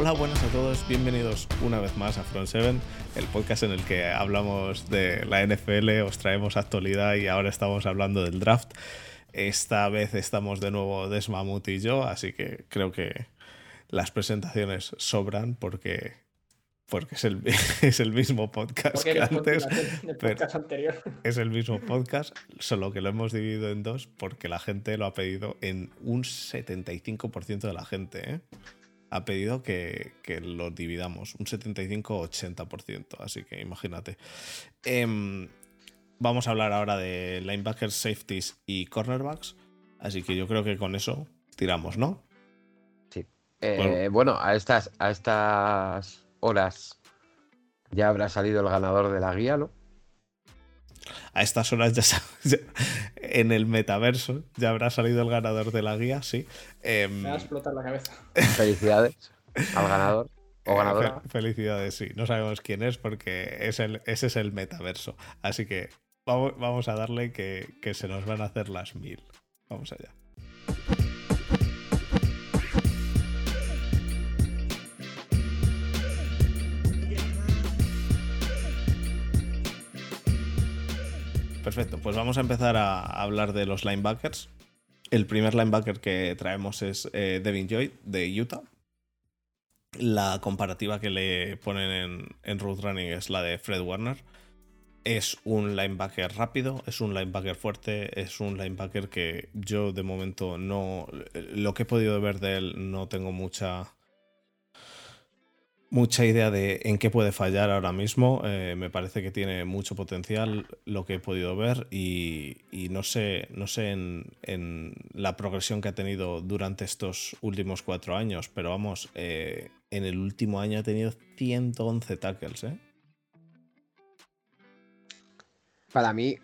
Hola, buenas a todos, bienvenidos una vez más a Front 7, el podcast en el que hablamos de la NFL, os traemos actualidad y ahora estamos hablando del draft. Esta vez estamos de nuevo Desmamut y yo, así que creo que las presentaciones sobran porque, porque es, el, es el mismo podcast que antes. podcast anterior. Es el mismo podcast, solo que lo hemos dividido en dos porque la gente lo ha pedido en un 75% de la gente. ¿eh? Ha pedido que, lo dividamos, un 75-80%, así que imagínate. Em, vamos a hablar ahora de linebackers, safeties y cornerbacks, así que yo creo que con eso tiramos, ¿no? Sí. Eh, bueno, a, estas, a estas horas ya habrá salido el ganador de la guía, ¿no? A estas horas ya, en el metaverso ya habrá salido el ganador de la guía, sí. Em, Me va a explotar la cabeza. Felicidades al ganador. O eh, ganadora. Felicidades, sí. No sabemos quién es porque es el, ese es el metaverso. Así que vamos, a darle que, que se nos van a hacer las mil. Vamos allá. Perfecto, pues vamos a empezar a hablar de los linebackers. El primer linebacker que traemos es eh, Devin Joy de Utah. La comparativa que le ponen en, en Root Running es la de Fred Warner. Es un linebacker rápido, es un linebacker fuerte, es un linebacker que yo de momento no. Lo que he podido ver de él no tengo mucha mucha idea de en qué puede fallar ahora mismo. Eh, me parece que tiene mucho potencial lo que he podido ver y, no sé, no sé en, la progresión que ha tenido durante estos últimos cuatro años, pero vamos, eh, en el último año ha tenido 111 tackles. ¿eh? Para mí,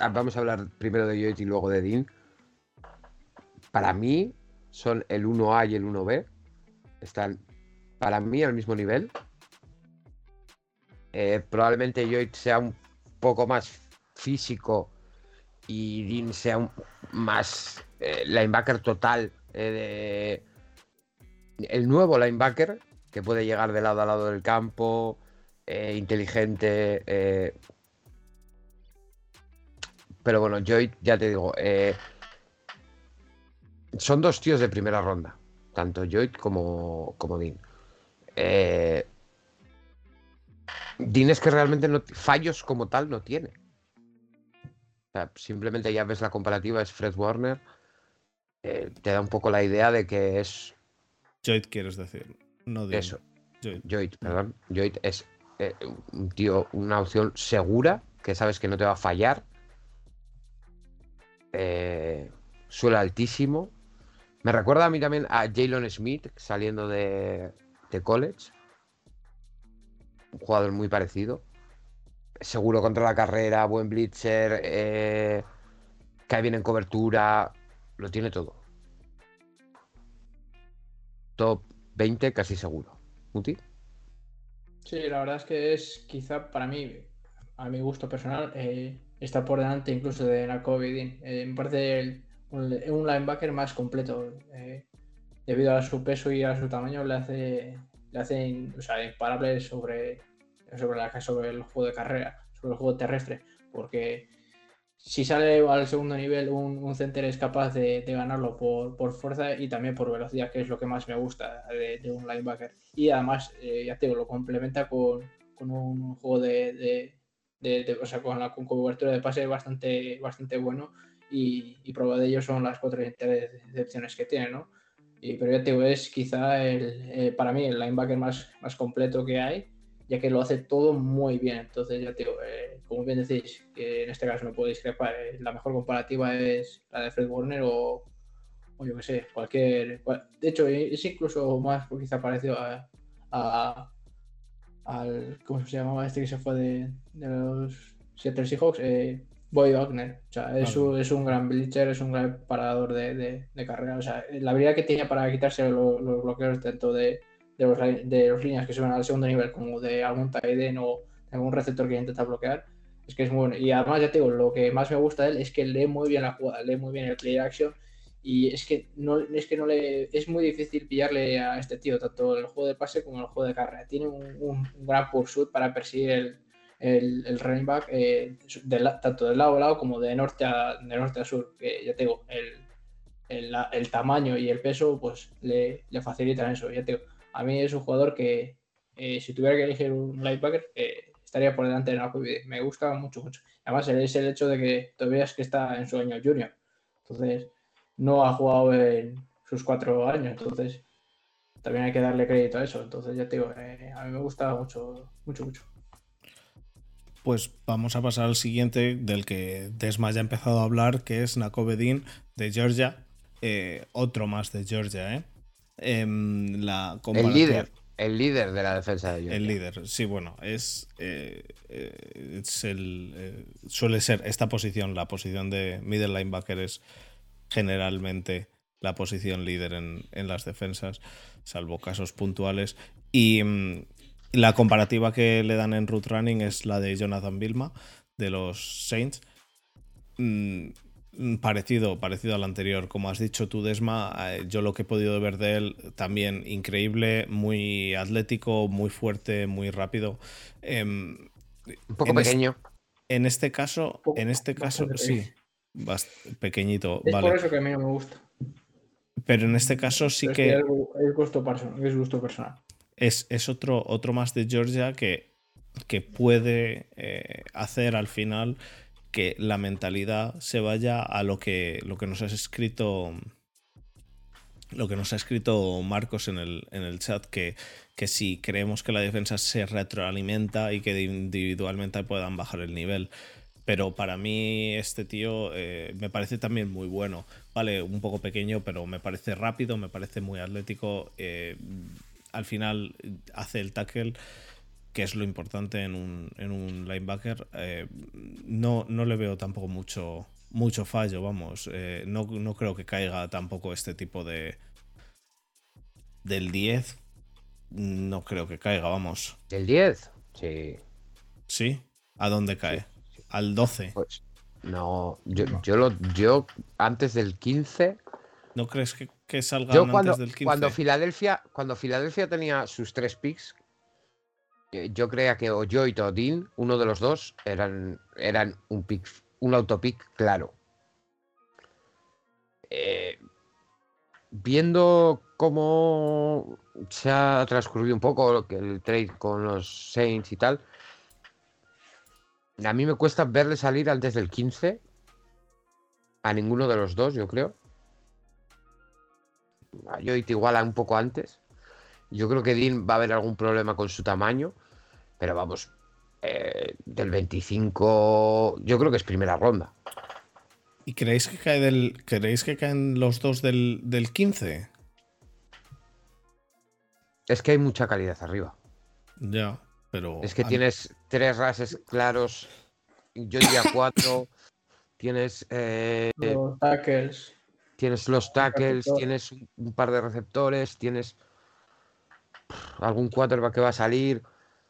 ah, vamos a hablar primero de Yoit y luego de Dean. Para mí son el 1A y el 1B. Están para mí al mismo nivel. Eh, probablemente Joy sea un poco más físico y Dean sea un más eh, linebacker total eh, el nuevo linebacker que puede llegar de lado a lado del campo, inteligente. pero bueno, Joy, ya te digo, son dos tíos de primera ronda, tanto Joy como, como Dean. Eh, Dines que realmente no, fallos como tal no tiene. simplemente ya ves la comparativa, es Fred Warner. Eh, te da un poco la idea de que es. Joyd, quieres decir. No Eso. Joyd. perdón. Joyd es eh, un tío, una opción segura, que sabes que no te va a fallar. Eh, suelo altísimo. Me recuerda a mí también a Jalen Smith saliendo de, de college. Un jugador muy parecido. Seguro contra la carrera, buen blitzer, eh, cae bien en cobertura, lo tiene todo. Top 20 casi seguro. ¿Muti? Sí, la verdad es que es quizá para mí, a mi gusto personal, eh, está por delante incluso de Nakovidin. Eh, me parece un, linebacker más completo. Eh, debido a su peso y a su tamaño, le hace, le hacen o sea, imparable sobre, sobre, la, sobre el juego de carrera, sobre el juego terrestre, porque si sale al segundo nivel, un, un center es capaz de, ganarlo por, fuerza y también por velocidad, que es lo que más me gusta de, un linebacker. Y además, eh, ya te digo, lo complementa con, un juego de, o sea, con la cobertura de pase bastante, bastante bueno. Y, y prueba de ello son las cuatro intercepciones que tiene, ¿no? Pero ya te digo, es quizá el, eh, para mí el linebacker más, más completo que hay, ya que lo hace todo muy bien. Entonces, ya te digo, eh, como bien decís, que en este caso no puedo discrepar, eh, la mejor comparativa es la de Fred Warner o, o yo qué sé, cualquier. de hecho, es incluso más quizá parecido a, al. ¿Cómo se llamaba este que se fue de, de los Seattle Seahawks? Boy Wagner. O sea, es, un, es un gran blitzer, es un gran parador de, de, carrera. O sea, la habilidad que tiene para quitarse los, bloqueos tanto de, de, los, de los líneas que suben al segundo nivel como de algún tight o algún receptor que intenta bloquear, es que es muy bueno. Y además, ya te digo, lo que más me gusta de él es que lee muy bien la jugada, lee muy bien el play action Y es que no, es que no le es muy difícil pillarle a este tío, tanto el juego de pase como el juego de carrera. Tiene un, gran pursuit para perseguir el, el, running back eh, tanto de lado a lado como de norte a, de norte a sur. Que ya tengo el, el, tamaño y el peso, pues le, le facilitan eso. Ya tengo, a mí es un jugador que eh, si tuviera que elegir un linebacker, eh, estaría por delante de Nakobe Me gusta mucho, mucho. Además, es el hecho de que todavía es que está en su año junior. Entonces, no ha jugado en sus cuatro años. Entonces, también hay que darle crédito a eso. Entonces, ya te digo, a mí me gusta mucho, mucho, mucho. Pues vamos a pasar al siguiente, del que Desma ya ha empezado a hablar, que es Nakovedin de Georgia. otro más de Georgia, ¿eh? Em, la el líder. El líder de la defensa de Georgia. El líder, sí, bueno, es, eh, eh, es el, eh, suele ser esta posición, la posición de middle linebacker es generalmente la posición líder en, las defensas, salvo casos puntuales. Y mm, la comparativa que le dan en root running es la de Jonathan Vilma de los Saints. Mm, parecido, parecido al anterior. Como has dicho tú, Desma, eh, yo lo que he podido ver de él también increíble, muy atlético, muy fuerte, muy rápido. Em, un poco pequeño. en este caso, en este caso, sí, pequeñito. Es por eso que a mí no me gusta. Pero en este caso sí que. Es, gusto personal, es gusto personal. Es, otro, otro más de Georgia que, que puede eh, hacer al final que la mentalidad se vaya a lo que, lo que nos has escrito. Lo que nos ha escrito Marcos en el, en el chat, que, que si creemos que la defensa se retroalimenta y que individualmente puedan bajar el nivel. Pero para mí este tío eh, me parece también muy bueno. Vale, un poco pequeño, pero me parece rápido, me parece muy atlético. Eh, al final hace el tackle que es lo importante en un, en un linebacker, eh, no, no le veo tampoco mucho, mucho fallo, vamos. Eh, no, creo que caiga tampoco este tipo de... Del 10, no creo que caiga, vamos. ¿Del 10? Sí. ¿Sí? ¿A dónde cae? ¿Al 12? Pues no, yo, yo, lo, yo antes del 15... ¿No crees que, que salga antes del 15? Cuando Filadelfia, cuando Filadelfia tenía sus tres picks, eh, yo creía que o yo y Todin, uno de los dos, eran, eran un, pick, un autopick claro. Eh, viendo cómo se ha transcurrido un poco el trade con los Saints y tal, a mí me cuesta verle salir antes del 15. A ninguno de los dos, yo creo. A Joit igual a un poco antes. Yo creo que Dean va a haber algún problema con su tamaño, pero vamos, eh, del 25, yo creo que es primera ronda. ¿Y creéis que cae del, creéis que caen los dos del, 15? Es que hay mucha calidad arriba. Ya, pero. Es que tienes tres rases claros, yo diría cuatro. tienes. Eh, los tackles. Tienes los tackles, tienes un par de receptores, tienes algún quarterback que va a salir.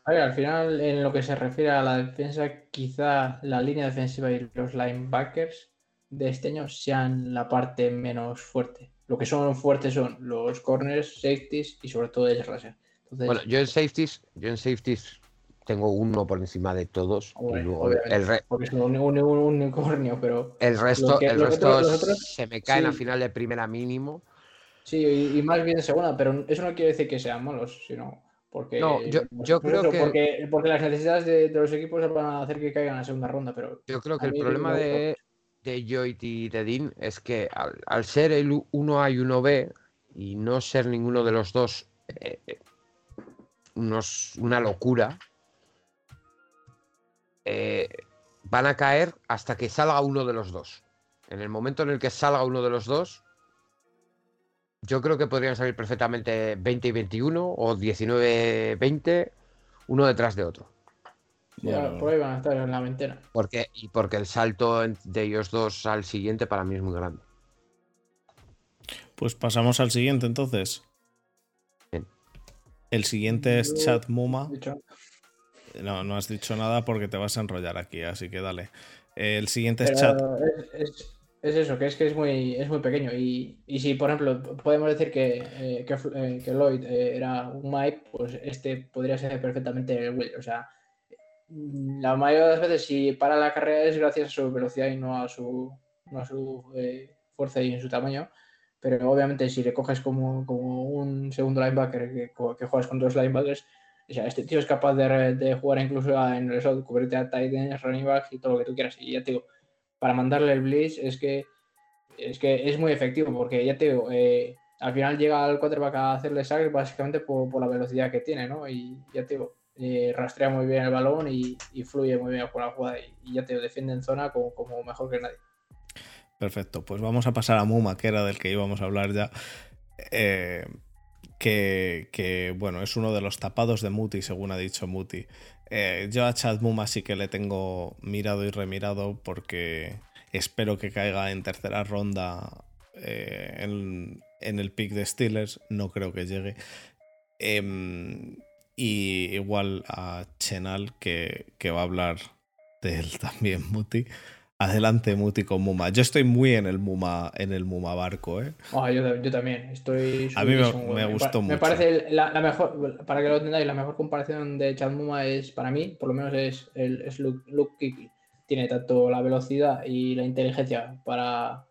al final, en lo que se refiere a la defensa, quizá la línea defensiva y los linebackers de este año sean la parte menos fuerte. Lo que son fuertes son los corners, safeties y sobre todo el rusher. bueno, yo en safeties, yo en safeties tengo uno por encima de todos. el porque es un, unicornio, pero. El resto, el resto se me caen a final de primera mínimo. Sí, y, más bien de segunda, pero eso no quiere decir que sean malos, sino porque. No, yo, pues, creo que. Porque, las necesidades de, los equipos van a hacer que caigan en la segunda ronda, pero. Yo creo que el problema de, de Joyt y de Dean es que al, ser el 1A y 1B y no ser ninguno de los dos eh, unos, una locura, eh, van a caer hasta que salga uno de los dos. En el momento en el que salga uno de los dos, yo creo que podrían salir perfectamente 20 y 21 o 19 20, uno detrás de otro. por ahí van a estar en la ventana. Porque, y porque el salto de ellos dos al siguiente para mí es muy grande. Pues pasamos al siguiente entonces. El siguiente es Chat Muma. No, no has dicho nada porque te vas a enrollar aquí, así que dale. El siguiente es Chat. es eso, que es que es muy, es muy pequeño. Y, si, por ejemplo, podemos decir que, eh, eh, que, Lloyd eh, era un Mike, pues este podría ser perfectamente el Will. O sea, mm, la mayoría de las veces, si para la carrera es gracias a su velocidad y no a su, a su fuerza y en su tamaño. Pero obviamente, si le coges como, un segundo linebacker que, que juegas con dos linebackers, o sea, este tío es capaz de, jugar incluso en el slot, cubrirte a tight ends, running back y todo lo que tú quieras. Y ya te digo, para mandarle el blitz es que es que es muy efectivo porque ya te digo, eh, al final llega al quarterback a hacerle sack básicamente por, la velocidad que tiene, ¿no? Y ya te digo, eh, rastrea muy bien el balón y, fluye muy bien por la jugada y, ya te digo, defiende en zona como, mejor que nadie. Perfecto, pues vamos a pasar a Muma, que era del que íbamos a hablar ya. Eh, que, bueno, es uno de los tapados de Muti, según ha dicho Muti. Eh, yo a Chad Muma sí que le tengo mirado y remirado porque espero que caiga en tercera ronda eh, en, el pick de Steelers. No creo que llegue. Em, y igual a Chenal, que, que va a hablar de él también, Muti. Adelante, Muti con Muma. Yo estoy muy en el Muma, en el Muma barco, ¿eh? Ah, yo, también. Estoy. A mí me, gustó mucho. Me parece la, mejor, para que lo entendáis, la mejor comparación de Chad Muma es, para mí, por lo menos es, el, es Luke, Tiene tanto la velocidad y la inteligencia para,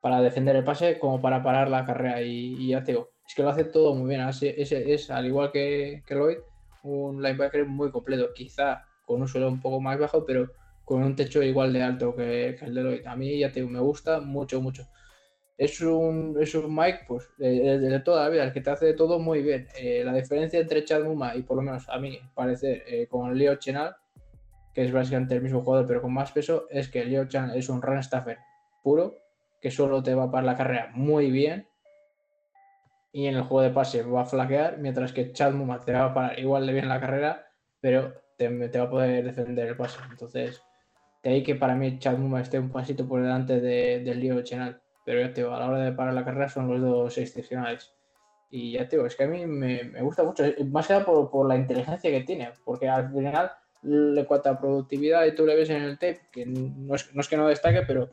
para defender el pase como para parar la carrera. Y, ya te digo, es que lo hace todo muy bien. Es, es, al igual que, que Lloyd, un linebacker muy completo. Quizá con un suelo un poco más bajo, pero con un techo igual de alto que, el de Lloyd. A mí ya te me gusta mucho, mucho. Es un, es un Mike, pues, de, toda la vida, el que te hace todo muy bien. Eh, la diferencia entre Chad Muma y por lo menos a mí parece eh, con Leo Chenal, que es básicamente el mismo jugador pero con más peso, es que Leo Chenal es un run staffer puro, que solo te va a parar la carrera muy bien y en el juego de pase va a flaquear, mientras que Chad Muma te va a parar igual de bien la carrera, pero te, te va a poder defender el pase. Entonces, de ahí que para mí Chad Muma esté un pasito por delante del Leo Chenal. Pero ya te digo, a la hora de parar la carrera son los dos excepcionales. Y ya te digo, es que a mí me, gusta mucho, más que nada por, la inteligencia que tiene, porque al final le cuenta productividad y tú le ves en el tape, que no es, que no destaque, pero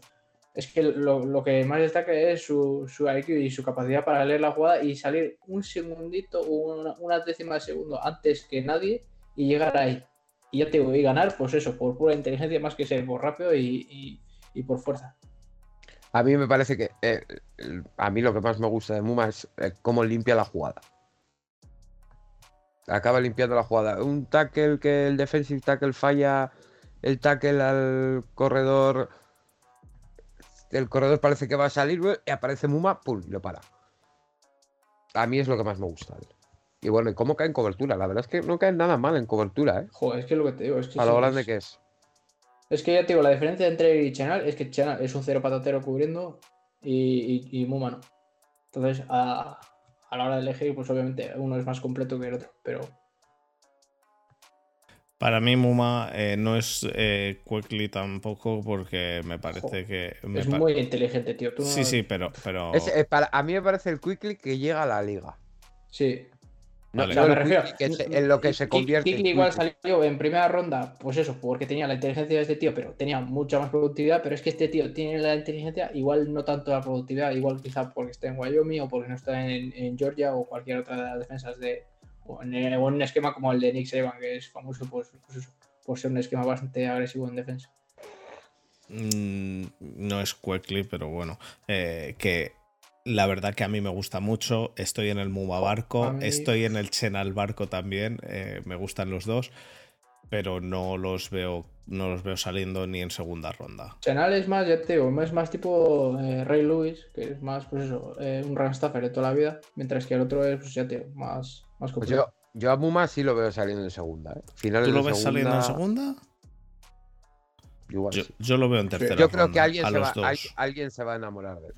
es que lo, que más destaca es su, su, IQ y su capacidad para leer la jugada y salir un segundito, una, una décima de segundo antes que nadie y llegar ahí y ya te voy a ganar, pues eso, por pura inteligencia más que ser por rápido y, por fuerza. A mí me parece que eh, a mí lo que más me gusta de Muma es eh, cómo limpia la jugada. Acaba limpiando la jugada. Un tackle que el defensive tackle falla, el tackle al corredor. El corredor parece que va a salir y aparece Muma, ¡pum! y lo para. A mí es lo que más me gusta. Y bueno, ¿y cómo cae en cobertura? La verdad es que no cae nada mal en cobertura, ¿eh? Joder, es que lo que te digo es que. A lo grande que es. Es que ya te digo, la diferencia entre y Chenal es que Chenal es un cero patatero cubriendo y, y, muy Entonces, a, la hora de elegir, pues obviamente uno es más completo que el otro, pero. Para mí, Muma eh, no es eh, Quickly tampoco, porque me parece que. es muy inteligente, tío. sí, sí, pero. pero... Eh, para, a mí me parece el Quickly que llega a la liga. Sí. No, me refiero en lo que se convierte. Kikli igual salió en primera ronda, pues eso, porque tenía la inteligencia de este tío, pero tenía mucha más productividad. Pero es que este tío tiene la inteligencia, igual no tanto la productividad, igual quizá porque está en Wyoming o porque no está en, Georgia o cualquier otra de las defensas de. O en, un esquema como el de Nick Saban, que es famoso pues, pues por ser un esquema bastante agresivo en defensa. Mm, no es quickly, pero bueno, eh, que la verdad que a mí me gusta mucho. Estoy en el Muma Barco, estoy en el Chenal Barco también. Eh, me gustan los dos, pero no los veo, no los veo saliendo ni en segunda ronda. Chenal es más, ya te digo, es más tipo eh, Ray Lewis, que es más, pues eso, eh, un run staffer de toda la vida, mientras que el otro es, pues ya te digo, más, más pues yo, yo, a Muma sí lo veo saliendo en segunda. ¿Tú lo ves saliendo en segunda? yo, lo veo en tercera. Yo creo que alguien, se va, alguien se va a enamorar de él.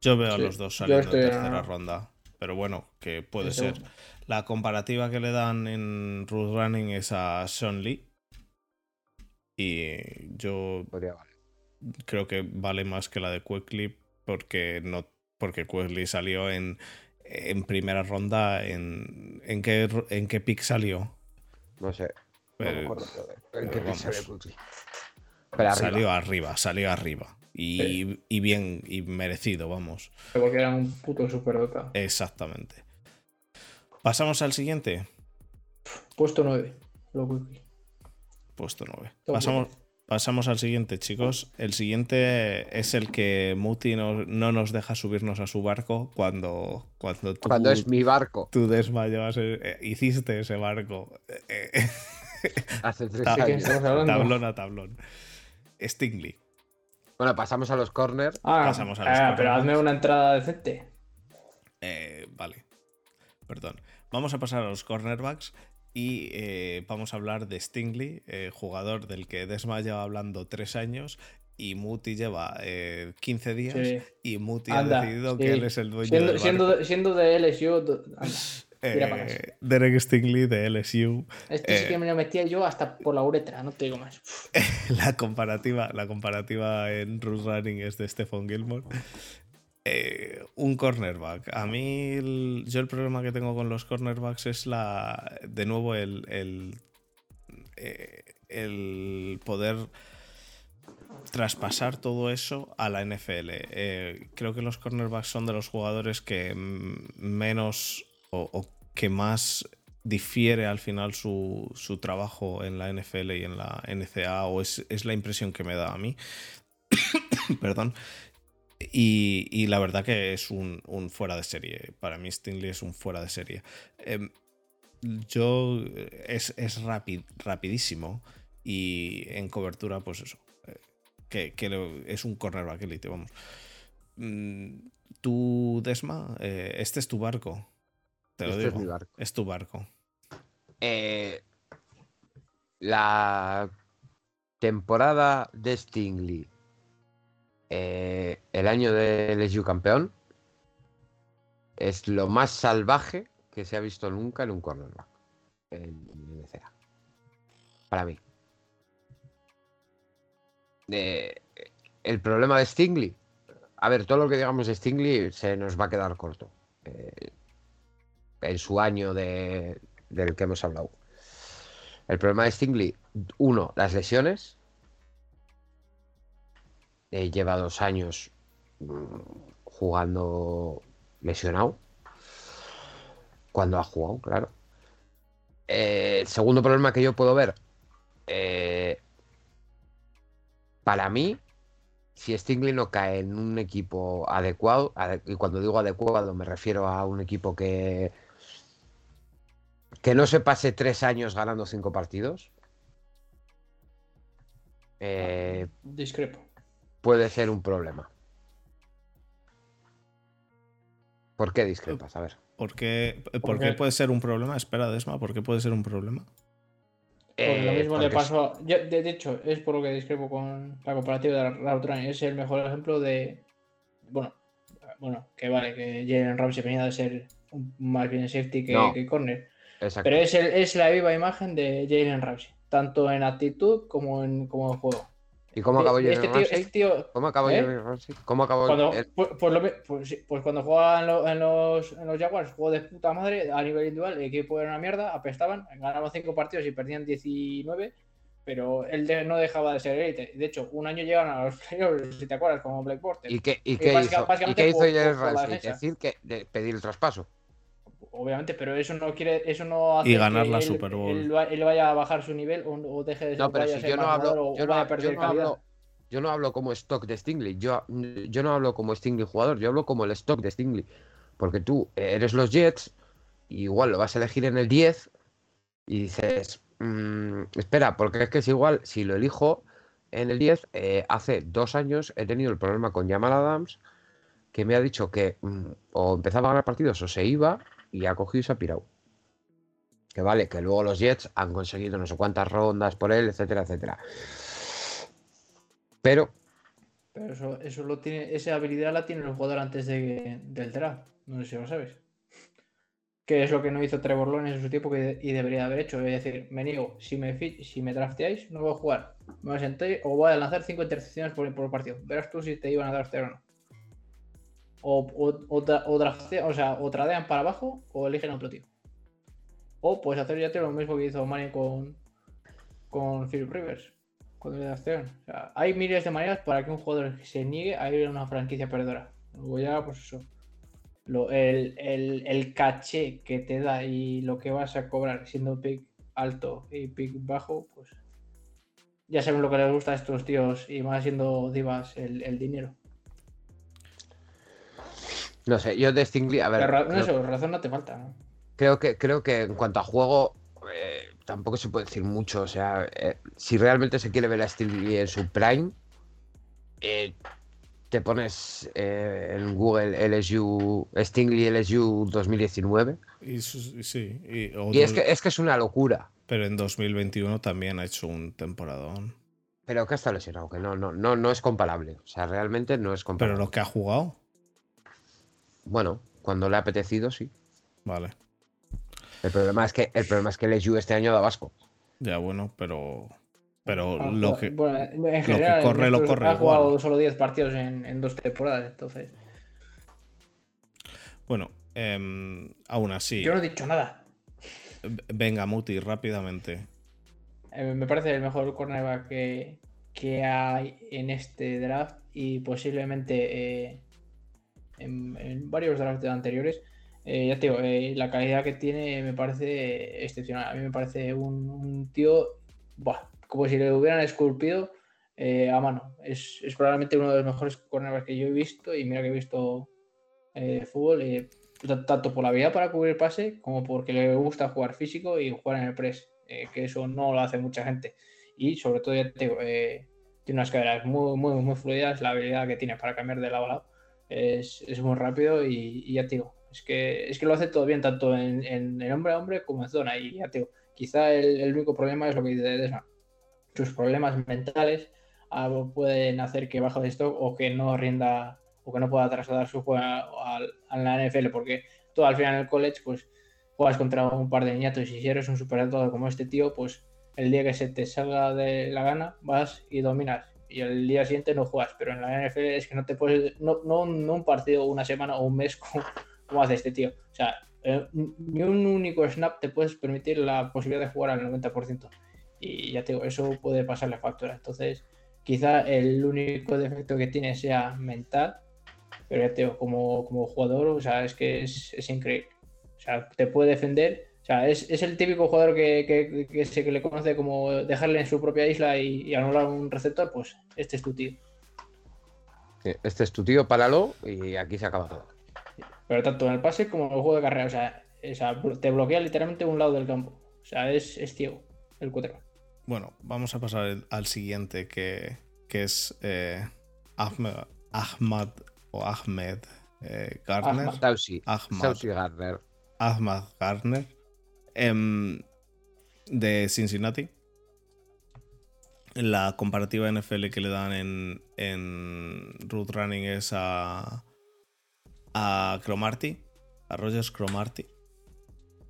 Yo veo a los dos saliendo en tercera ronda. Pero bueno, que puede ser. La comparativa que le dan en Root Running es a Sean Lee. Y yo creo que vale más que la de Quickly porque no porque Quickly salió en, en primera ronda. ¿En, en, qué, ¿En qué pick salió? No sé. ¿En qué pick salió Quickly? salió arriba, salió arriba. Y, y bien, y merecido, vamos. Porque era un puto superdotado. Exactamente. Pasamos al siguiente. Puesto 9. Lo wiki. Puesto 9. Top Pasamos, nueve. pasamos al siguiente, chicos. El siguiente es el que Muti no, no nos deja subirnos a su barco cuando, cuando tú, Cuando es mi barco. tú desmayabas, eh, hiciste ese barco. eh, eh, Hace tres Ta- ¿De quién años. tablón a tablón. Stingley. Bueno, pasamos a los corners. Ah, Pasamos a los ah, pero hazme una entrada decente. Eh, vale. Perdón. Vamos a pasar a los cornerbacks y eh, vamos a hablar de Stingley, eh, jugador del que Desma lleva hablando tres años y Muti lleva eh, 15 días Sí. y Muti Anda, ha decidido sí. que él es el dueño Siendo, del barco. siendo, de, siendo de LSU. anda. Eh, Derek Stingley de LSU. Este sí Eh. que me lo metía yo hasta por la uretra, no te digo más. La comparativa, la comparativa en Root Running es de Stephon Gilmore. Eh, un cornerback. A mí, el- yo el problema que tengo con los cornerbacks es la. De nuevo, el. el, eh, el poder traspasar todo eso a la NFL. Eh, creo que los cornerbacks son de los jugadores que menos o, que más difiere al final su, su trabajo en la NFL y en la NCA, o es, es la impresión que me da a mí. Perdón. Y, y la verdad que es un, fuera de serie. Para mí Stingley es un fuera de serie. Em, yo es, es rapid, rapidísimo y en cobertura, pues eso. eh, Que, que es un cornerback elite, vamos. Mm, Tú, Desma, eh, este es tu barco. Te lo Este digo. es mi barco. Es tu barco. Eh, la temporada de Stingley, eh, el año de LSU campeón, es lo más salvaje que se ha visto nunca en un cornerback en. Para mí. Eh, el problema de Stingley. A ver, todo lo que digamos de Stingley se nos va a quedar corto. Eh, en su año de, del que hemos hablado. El problema de Stingley, uno, las lesiones. Eh, lleva dos años mm, jugando lesionado. Cuando ha jugado, claro. Eh, el segundo problema que yo puedo ver. eh, para mí, si Stingley no cae en un equipo adecuado, ade- y cuando digo adecuado me refiero a un equipo que que no se pase tres años ganando cinco partidos, eh, Discrepo. puede ser un problema. ¿Por qué discrepas? A ver. ¿Por qué, por ¿Por qué puede ser un problema? Espera, Desma, ¿por qué puede ser un problema? Porque lo Eh, mismo le pasó. a- yo, de, de hecho, es por lo que discrepo con la comparativa de Running. Es el mejor ejemplo de. Bueno, bueno, que vale, que Jalen Ramsey venía de ser un- más bien safety que, No. que corner. Exacto. Pero es, el, es la viva imagen de Jalen Ramsey, tanto en actitud como en, como en juego. ¿Y cómo acabó este, Jalen Ramsey? este tío, ¿Cómo acabó ¿Eh? Jalen Ramsey? ¿Cómo acabó cuando, el- pues, pues lo pues pues cuando jugaba en, lo- en los, en los Jaguars, jugó de puta madre a nivel individual, el equipo era una mierda, apestaban, ganaban 5 partidos y perdían 19, pero él de- no dejaba de ser élite. De hecho, un año llegaron a los playoffs, si te acuerdas, como Black Porter. ¿Y qué, y qué hizo? ¿Y qué hizo Jalen Ramsey? defensa. Decir que de pedir el traspaso. Obviamente, pero eso no quiere, eso no hace Y ganar que la él, Super Bowl. Él, va- él vaya a bajar su nivel o, o deje de ser, No, pero si yo no hablo, yo no, a yo hablo, yo no hablo como stock de Stingley, yo, yo no hablo como Stingley jugador, yo hablo como el stock de Stingley. Porque tú eres los Jets, y igual lo vas a elegir en el 10, y dices, "Mm, espera, porque es que es igual, si lo elijo en el 10, eh, hace dos años he tenido el problema con Jamal Adams, que me ha dicho que mm, o empezaba a ganar partidos o se iba, y ha cogido y se ha pirado. Que vale, que luego los Jets han conseguido no sé cuántas rondas por él, etcétera, etcétera. Pero Pero eso, eso lo tiene, esa habilidad la tiene el jugador antes de, del draft. No sé si lo sabes. Que es lo que no hizo Trevor Lawrence en su tiempo y debería haber hecho. Es decir, me niego, si me, si me drafteáis, no voy a jugar. Me voy a sentar o voy a lanzar cinco intercepciones por, por partido. Verás tú si te iban a draftear o no. O, o, o, o sea, o tradean para abajo o eligen a otro tío. O puedes hacer ya lo mismo que hizo Manny con, con Philip Rivers. Cuando le acción. O sea, hay miles de maneras para que un jugador se niegue a ir a una franquicia perdedora. Luego ya, pues eso. El, el, el caché que te da y lo que vas a cobrar siendo pick alto y pick bajo, pues ya saben lo que les gusta a estos tíos y más siendo divas el, el dinero. No sé, yo de Stingley, a ver. No, creo- eso, razón no te falta. ¿no? Creo que, creo que en cuanto a juego, eh, tampoco se puede decir mucho. O sea, eh, si realmente se quiere ver a Stingley en su prime, eh, te pones eh, en Google LSU, Stingley LSU 2019. Y, sí. y Y es que, es que es una locura. Pero en 2021 también ha hecho un temporadón. Pero que está lesionado, que no, no, no, no es comparable. O sea, realmente no es Pero comparable. lo que ha jugado, Bueno, cuando le ha apetecido, sí. vale. El problema es que el problema es que LSU este año da vasco. Ya bueno, pero. Pero Ha lo que. bueno, en general, corre, lo corre Ha jugado igual. solo 10 partidos en, en dos temporadas, entonces. Bueno, em, aún así. Yo no he dicho nada. Venga, Muti, rápidamente. Eh, me parece el mejor cornerback que, que hay en este draft y posiblemente eh, en, en varios drafts anteriores. Eh, ya te digo, eh, la calidad que tiene me parece excepcional. A mí me parece un, un tío, como si le hubieran esculpido eh, a mano. Es, es probablemente uno de los mejores cornerbacks que yo he visto y mira que he visto eh, fútbol, eh, tanto por la habilidad para cubrir pase como porque le gusta jugar físico y jugar en el press, eh, que eso no lo hace mucha gente. Y sobre todo, ya te digo, tiene unas caderas muy, muy, muy fluidas, la habilidad que tiene para cambiar de lado a lado es, es muy rápido y, ya te digo, es que, es que lo hace todo bien, tanto en, en, hombre a hombre como en zona. Y ya te digo, quizá el, único problema es lo que dice Desma. Sus problemas mentales pueden hacer que baje de stock o que no rinda o que no pueda trasladar su juego a, a- la NFL, porque tú al final en el college, pues juegas contra un par de niñatos y si eres un superdotado como este tío, pues el día que se te salga de la gana, vas y dominas. Y el día siguiente no juegas, pero en la NFL es que no te puedes, no, no, no un partido, una semana o un mes como, como hace este tío. O sea, eh, ni un único snap te puedes permitir la posibilidad de jugar al 90%. Y ya te digo, eso puede pasarle factura. Entonces, quizá el único defecto que tiene sea mental, pero ya te digo, como, como jugador, o sea, es que es, es increíble. O sea, te puede defender. Sea, es, es el típico jugador que, que, que se que le conoce como dejarle en su propia isla y, y anular un receptor, pues este es tu tío. Este es tu tío, páralo y aquí se acaba todo. Pero tanto en el pase como en el juego de carrera, o sea, o sea, te bloquea literalmente un lado del campo. O sea, es, es ciego el quarterback. Bueno, vamos a pasar al siguiente que, que es eh, Ahmed, Ahmad o Ahmed eh, Gardner. Ahmad. Saucy. Ahmad. Ahmad Gardner. Em, de Cincinnati. La comparativa NFL que le dan en, en Root Running es a, a Cromarty, a Rogers Cromarty.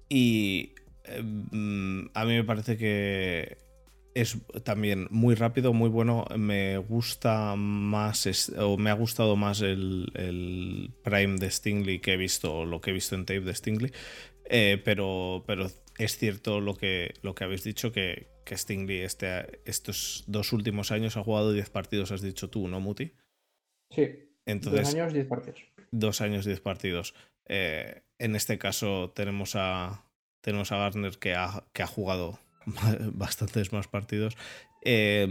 Y em, a mí me parece que es también muy rápido, muy bueno. Me gusta más, o me ha gustado más el, el Prime de Stingley que he visto, lo que he visto en tape de Stingley. Eh, pero, pero es cierto lo que, lo que habéis dicho, que, que Stingley este, estos dos últimos años ha jugado 10 partidos, has dicho tú, ¿no, Muti? Sí. Entonces, Dos años, 10 partidos. dos años, 10 partidos. Eh, en este caso tenemos a, tenemos a Garner que ha, que ha jugado bastantes más partidos. Eh,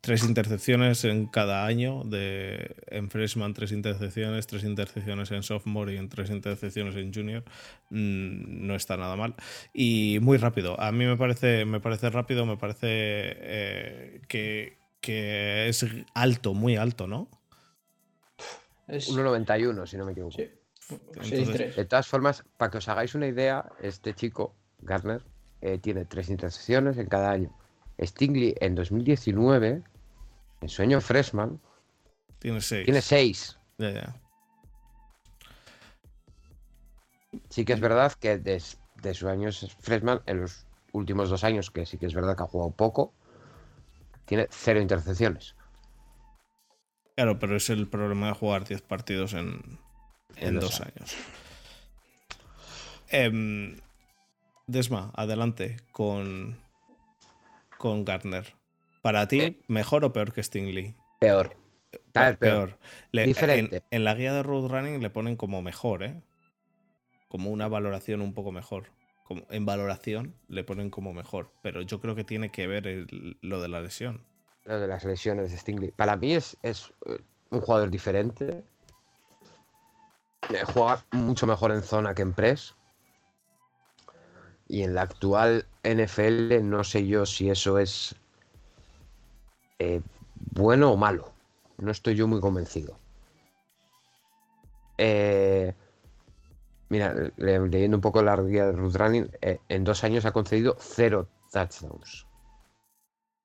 tres intercepciones en cada año. De, en freshman, tres intercepciones, tres intercepciones en sophomore y en tres intercepciones en junior. Mm, no está nada mal. Y muy rápido. A mí me parece, me parece rápido, me parece eh, que, que es alto, muy alto, ¿no? Es, 1.91, si no me equivoco. sí. Entonces, 6-3. De todas formas, para que os hagáis una idea, este chico, Gardner, eh, tiene tres intercepciones en cada año. Stingley en 2019, en su año freshman, Tiene seis. tiene seis. Ya, ya. Sí que es verdad que des- de sus años freshman, en los últimos dos años, que sí que es verdad que ha jugado poco, tiene cero intercepciones. Claro, pero es el problema de jugar 10 partidos en, en En dos dos años. Em, Desma, adelante con, con Gardner. Para ti, Eh. ¿mejor o peor que Stingley? Peor. Tal peor. Le- Diferente. En, en la guía de Road Running le ponen como mejor, ¿eh? Como una valoración un poco mejor. Como, en valoración le ponen como mejor. Pero yo creo que tiene que ver el- lo de la lesión. Lo de las lesiones de Stingley. Para mí es, es eh, un jugador diferente. Eh, Juega mucho mejor en zona que en press. Y en la actual NFL no sé yo si eso es eh, bueno o malo. No estoy yo muy convencido. Eh, mira, le- leyendo un poco la guía de Ruth Running, eh, en dos años ha concedido cero touchdowns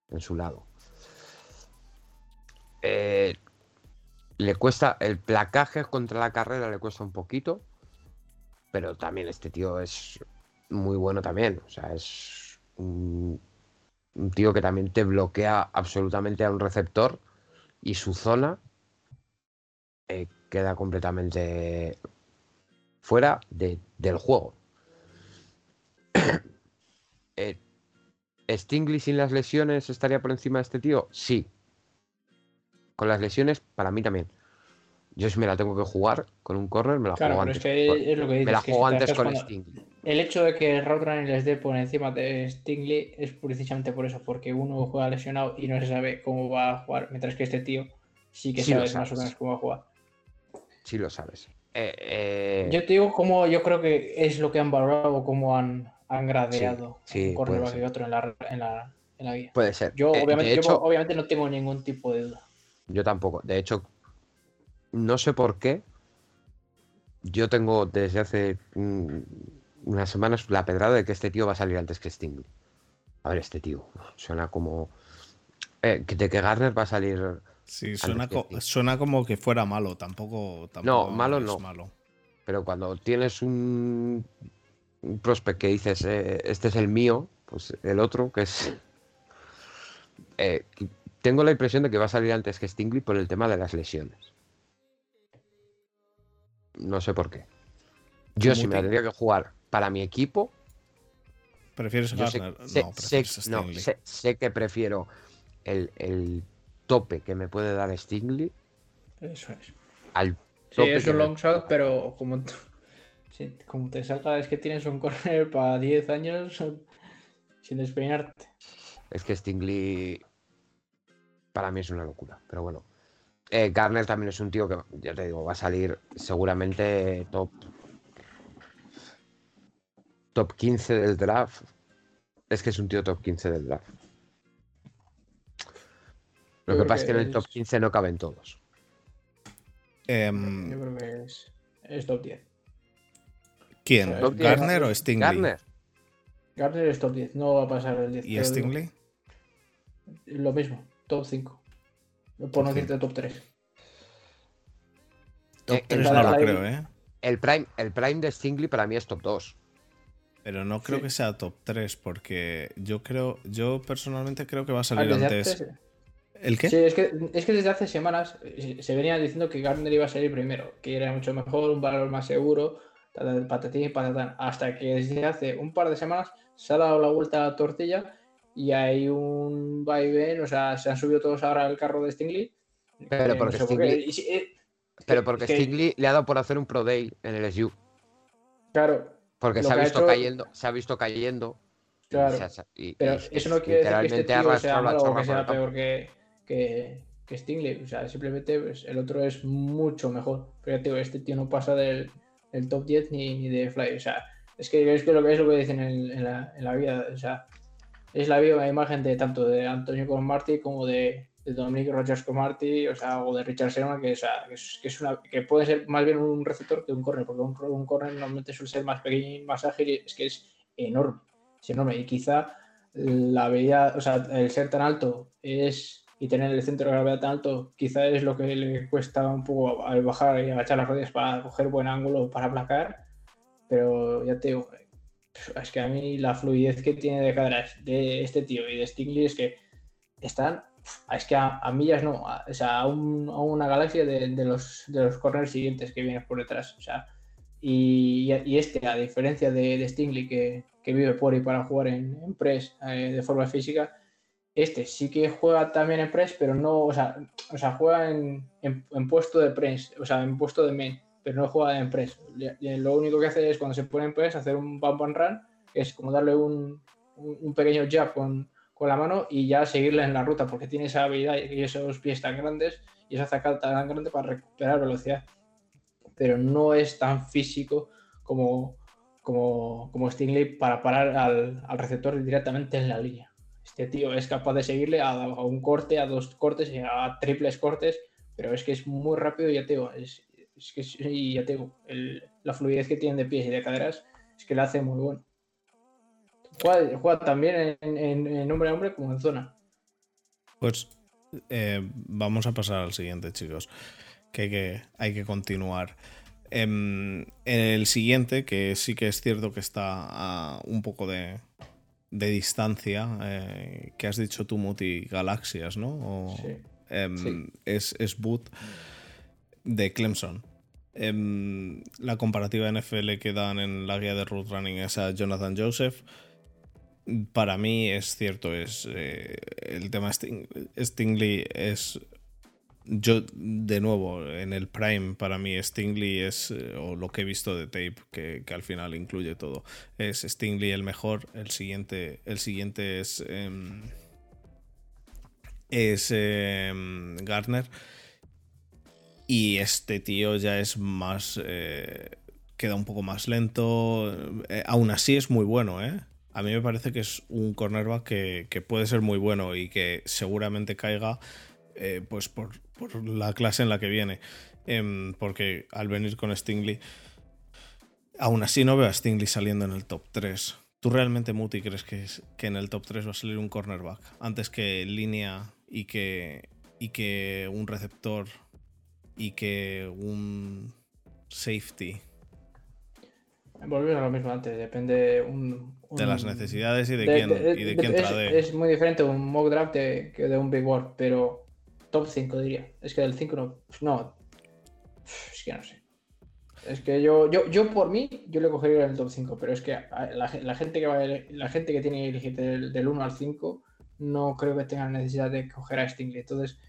en su lado. Le cuesta el placaje contra la carrera, le cuesta un poquito, pero también este tío es muy bueno también. O sea, es un, un tío que también te bloquea absolutamente a un receptor y su zona eh, queda completamente fuera de- del juego. Eh, ¿Stingley sin las lesiones estaría por encima de este tío? Sí. Con las lesiones, para mí también. Yo si me la tengo que jugar con un corner, me la Claro, juego es antes. que con- es lo que dices. me la juego antes con Stingley. El hecho de que running les dé por encima de Stingley es precisamente por eso, porque uno juega lesionado y no se sabe cómo va a jugar, mientras que este tío sí que Sí sabes más o menos cómo va a jugar. Sí lo sabes. Eh, eh, Yo te digo cómo yo creo que es lo que han valorado o cómo han, han gradeado sí, un ser. y otro en la, en la, en la guía. Puede ser. Yo, Eh, obviamente, yo obviamente no tengo ningún tipo de duda. Yo tampoco. De hecho, no sé por qué. Yo tengo desde hace mm, unas semanas la pedrada de que este tío va a salir antes que Stingley. A ver, este tío. Suena como. eh, de que Garner va a salir. Sí, suena, co- como que fuera malo. Tampoco. tampoco malo es no. malo. Pero cuando tienes un, un prospect que dices, eh, este es el mío, pues el otro, que es. eh, tengo la impresión de que va a salir antes que Stingley por el tema de las lesiones. No sé por qué. Yo si me tendría que jugar para mi equipo, ¿Prefieres Garner? sé- no, sé- prefieres no, Stingley. sé- sé que prefiero el, el tope que me puede dar Stingley Eso es. al Sí, es un me- long shot, pero como, sí, como te salga, es que tienes un corner para 10 años sin despeinarte. Es que Stingley para mí es una locura, pero bueno. Eh, Garner también es un tío que, ya te digo, va a salir seguramente top top 15 del draft. Es que es un tío top 15 del draft. Lo Yo que pasa es que en el que top es- 15 no caben todos. Em, Yo creo que es, es top 10. ¿Quién? Top diez. ¿Garner o Stingley? Garner, Gardner es top 10, no va a pasar el 10. ¿Y lo digo. Stingley? Lo mismo, top 5. Por no decirte top 3. Top Eh, 3 el no lo creo, ¿eh? el prime, el prime de Stingley para mí es top 2. Pero no creo Sí. que sea top 3 porque yo creo, yo personalmente creo que va a Ah, salir antes. hace- ¿El qué? Sí, es que, es que desde hace semanas eh, se venía diciendo que Gardner iba a salir primero, que era mucho mejor, un valor más seguro, patatín y patatán, hasta que desde hace un par de semanas se ha dado la vuelta a la tortilla y hay un vaivén, o sea, se han subido todos ahora al carro de Stingley. Pero Eh, porque sé por qué. Stingley- eh, Pero porque que- Stingley le ha dado por hacer un pro day en el SU. Claro, Porque se ha visto hecho- cayendo, se ha visto cayendo. Claro, se ha- y- pero y- eso no quiere decir que este tío sea malo o que sea peor que, que, que Stingley. O sea, simplemente pues, el otro es mucho mejor. Pero ya te digo, este tío no pasa del, del top 10 ni, ni de fly. O sea, es que es que lo que es lo que dicen en, en la, en la vida. O sea, es la viva imagen de tanto de Antonio Cromarty como de, de Dominic Rogers Cromarty, o sea, o de Richard Sherman, que, sea, que, es, que es una que puede ser más bien un receptor que un corner, porque un, un corner normalmente suele ser más pequeño y más ágil, es que es enorme, es enorme. Y quizá la habilidad, o sea, el ser tan alto es y tener el centro de gravedad tan alto, quizá es lo que le cuesta un poco al bajar y agachar las rodillas para coger buen ángulo para aplacar. Pero ya te digo, es que a mí la fluidez que tiene de caderas de este tío y de Stingley es que están, es que a, a millas no, a, o sea, a, un- una galaxia de, los, de los corners siguientes que vienen por detrás. O sea, y, y este, a diferencia de, de Stingley, que, que vive por y para jugar en, en press eh, de forma física, este sí que juega también en press, pero no, o sea, o sea juega en, puesto de press, o sea, en puesto de main, pero no juega en press. Lo único que hace es cuando se pone en press hacer un bump and run, que es como darle un, pequeño jab con, la mano y ya seguirle en la ruta, porque tiene esa habilidad y esos pies tan grandes y esa zacata tan grande para recuperar velocidad. Pero no es tan físico como, como, como Stingley para parar al, al receptor directamente en la línea. Este tío es capaz de seguirle a, un corte, a dos cortes, a triples cortes, pero es que es muy rápido y ya te es, que y ya te la fluidez que tiene de pies y de caderas es que le hace muy bueno. Juega, también en, hombre a hombre como en zona. Pues eh, vamos a pasar al siguiente, chicos. Que hay que, hay que continuar. Em, el siguiente, que sí que es cierto que está a un poco de, de distancia eh, que has dicho tú, Muti, Galaxias, ¿no? Em, es, es Boot de Clemson. Em, la comparativa NFL que dan en la guía de Root Running es a Jonathan Joseph. Para mí es cierto, es eh, el tema Stingley es yo, de nuevo, en el Prime, para mí Stingley es, eh, o lo que he visto de tape, que, al final incluye todo, es Stingley el mejor, el siguiente, el siguiente es, em, es em, Gardner, y este tío ya es más, eh, queda un poco más lento, eh, aún así es muy bueno, ¿eh? A mí me parece que es un cornerback que, puede ser muy bueno y que seguramente caiga pues por, la clase en la que viene. Em, porque al venir con Stingley, aún así no veo a Stingley saliendo en el top 3. ¿Tú realmente, Muti, crees que, en el top 3 va a salir un cornerback antes que línea y que un receptor y que un safety? Volvemos a lo mismo antes, depende un, de las necesidades y de, quién, y de quién es, es, muy diferente un mock draft de, que de un big board, pero top 5 diría. Es que del 5 no. No. Es que no sé. Es que yo, yo, yo por mí, yo le cogería el top 5, pero es que la, gente que va la gente que tiene que elegir del, 1 al 5 no creo que tenga necesidad de coger a Stingley. Entonces,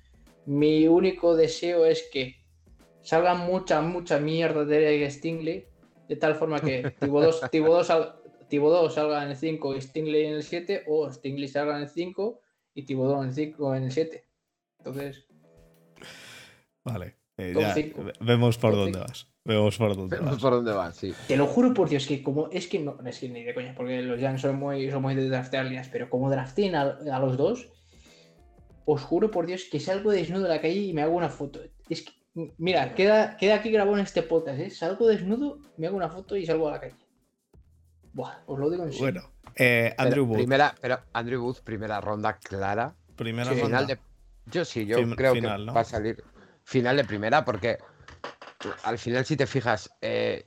mi único deseo es que salga mucha, mucha mierda de Stingley, de tal forma que Thibodeau, salga en el 5 y Stingley en el 7, o Stingley salga en el 5 y Thibodeau en el 5 en el 7. Entonces. Vale. Eh, ya, vemos por dónde vas. Vemos por dónde vas. por dónde vas, sí. Te lo juro por Dios que como es que no, es que ni de coña, porque los Jans son muy, son muy de draftear líneas, pero como drafteen a, los dos, os juro por Dios que salgo desnudo de la calle y me hago una foto. Es que, mira, queda, queda aquí grabado en este podcast, ¿eh? Salgo desnudo, me hago una foto y salgo a la calle. Buah, os lo digo en serio. Bueno, eh, Andrew Booth. Primera, pero Andrew Booth, primera ronda clara. Primera ronda. de, yo sí, yo creo que va a salir final de primera porque al final si te fijas eh,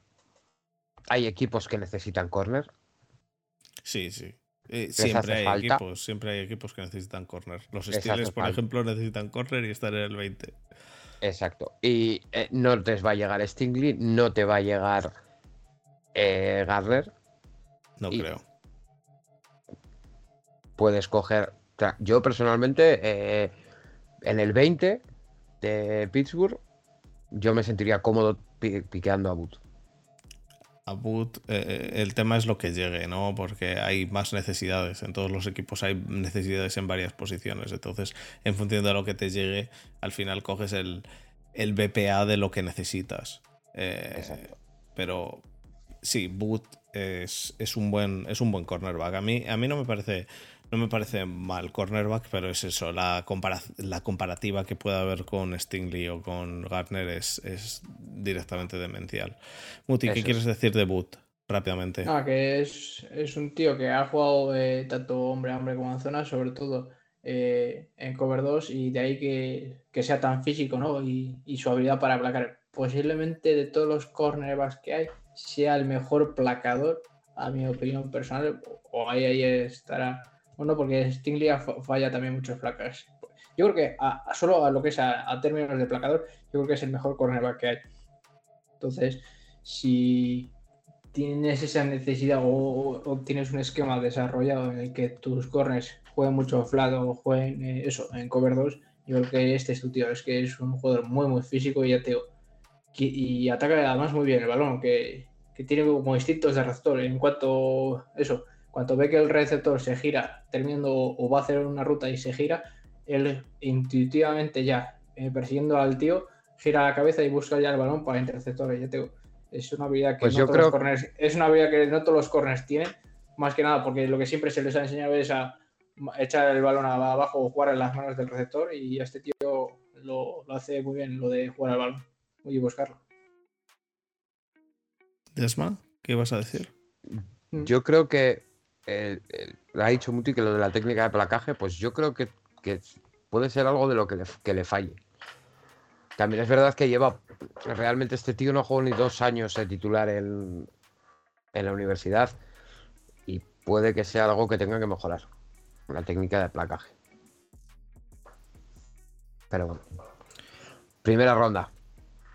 hay equipos que necesitan corner. Sí, sí. Eh, siempre hay equipos, siempre hay equipos que necesitan corner. Los Steelers, por ejemplo, necesitan corner y están en el 20. Exacto. Y eh, no te va a llegar Stingley, no te va a llegar Gardner. No creo. Puedes coger. yo personalmente en el 20 de Pittsburgh, yo me sentiría cómodo piqueando a Boot. A Boot, eh, eh, el tema es lo que llegue, ¿no? Porque hay más necesidades. En todos los equipos hay necesidades en varias posiciones. Entonces, en función de lo que te llegue, al final coges el, el BPA de lo que necesitas. Eh, pero sí, Boot es, un buen, es un buen cornerback. A mí, a mí no me parece no me parece mal cornerback, pero es eso, la, la comparativa que pueda haber con Stingley o con Gardner es, es directamente demencial. Muti, ¿qué quieres decir de Boot? Rápidamente. Ah, que es, un tío que ha jugado eh, tanto hombre a hombre como en zona, sobre todo eh, en cover 2, y de ahí que, sea tan físico, ¿no? Y, y, su habilidad para placar. Posiblemente de todos los cornerbacks que hay, sea el mejor placador, a mi opinión personal, o ahí, ahí estará bueno, porque Stingley falla también muchos placas. Yo creo que solo a lo que es a, términos de placador, yo creo que es el mejor cornerback que hay. Entonces, si tienes esa necesidad o, tienes un esquema desarrollado en el que tus corners jueguen mucho flat o jueguen eh, eso, en cover 2, yo creo que este es tu tío. Es que es un jugador muy, muy físico y ya te y ataca además muy bien el balón, que, tiene como instintos de receptor. En cuanto eso, cuando ve que el receptor se gira terminando o va a hacer una ruta y se gira, él intuitivamente ya eh, persiguiendo al tío gira la cabeza y busca ya el balón para interceptores. Ya te es una habilidad que pues no todos los corners, es una habilidad que no todos los corners tienen, más que nada porque lo que siempre se les ha enseñado es a echar el balón abajo o jugar en las manos del receptor y este tío lo, hace muy bien lo de jugar al balón y buscarlo. Desma, ¿qué vas a decir? Mm. Yo creo que lo ha dicho Muti que lo de la técnica de placaje, pues yo creo que, puede ser algo de lo que le, que le falle. También es verdad que lleva. Realmente este tío no jugó ni dos años de titular en, en la universidad. Y puede que sea algo que tenga que mejorar. La técnica de placaje. Pero bueno. Primera ronda.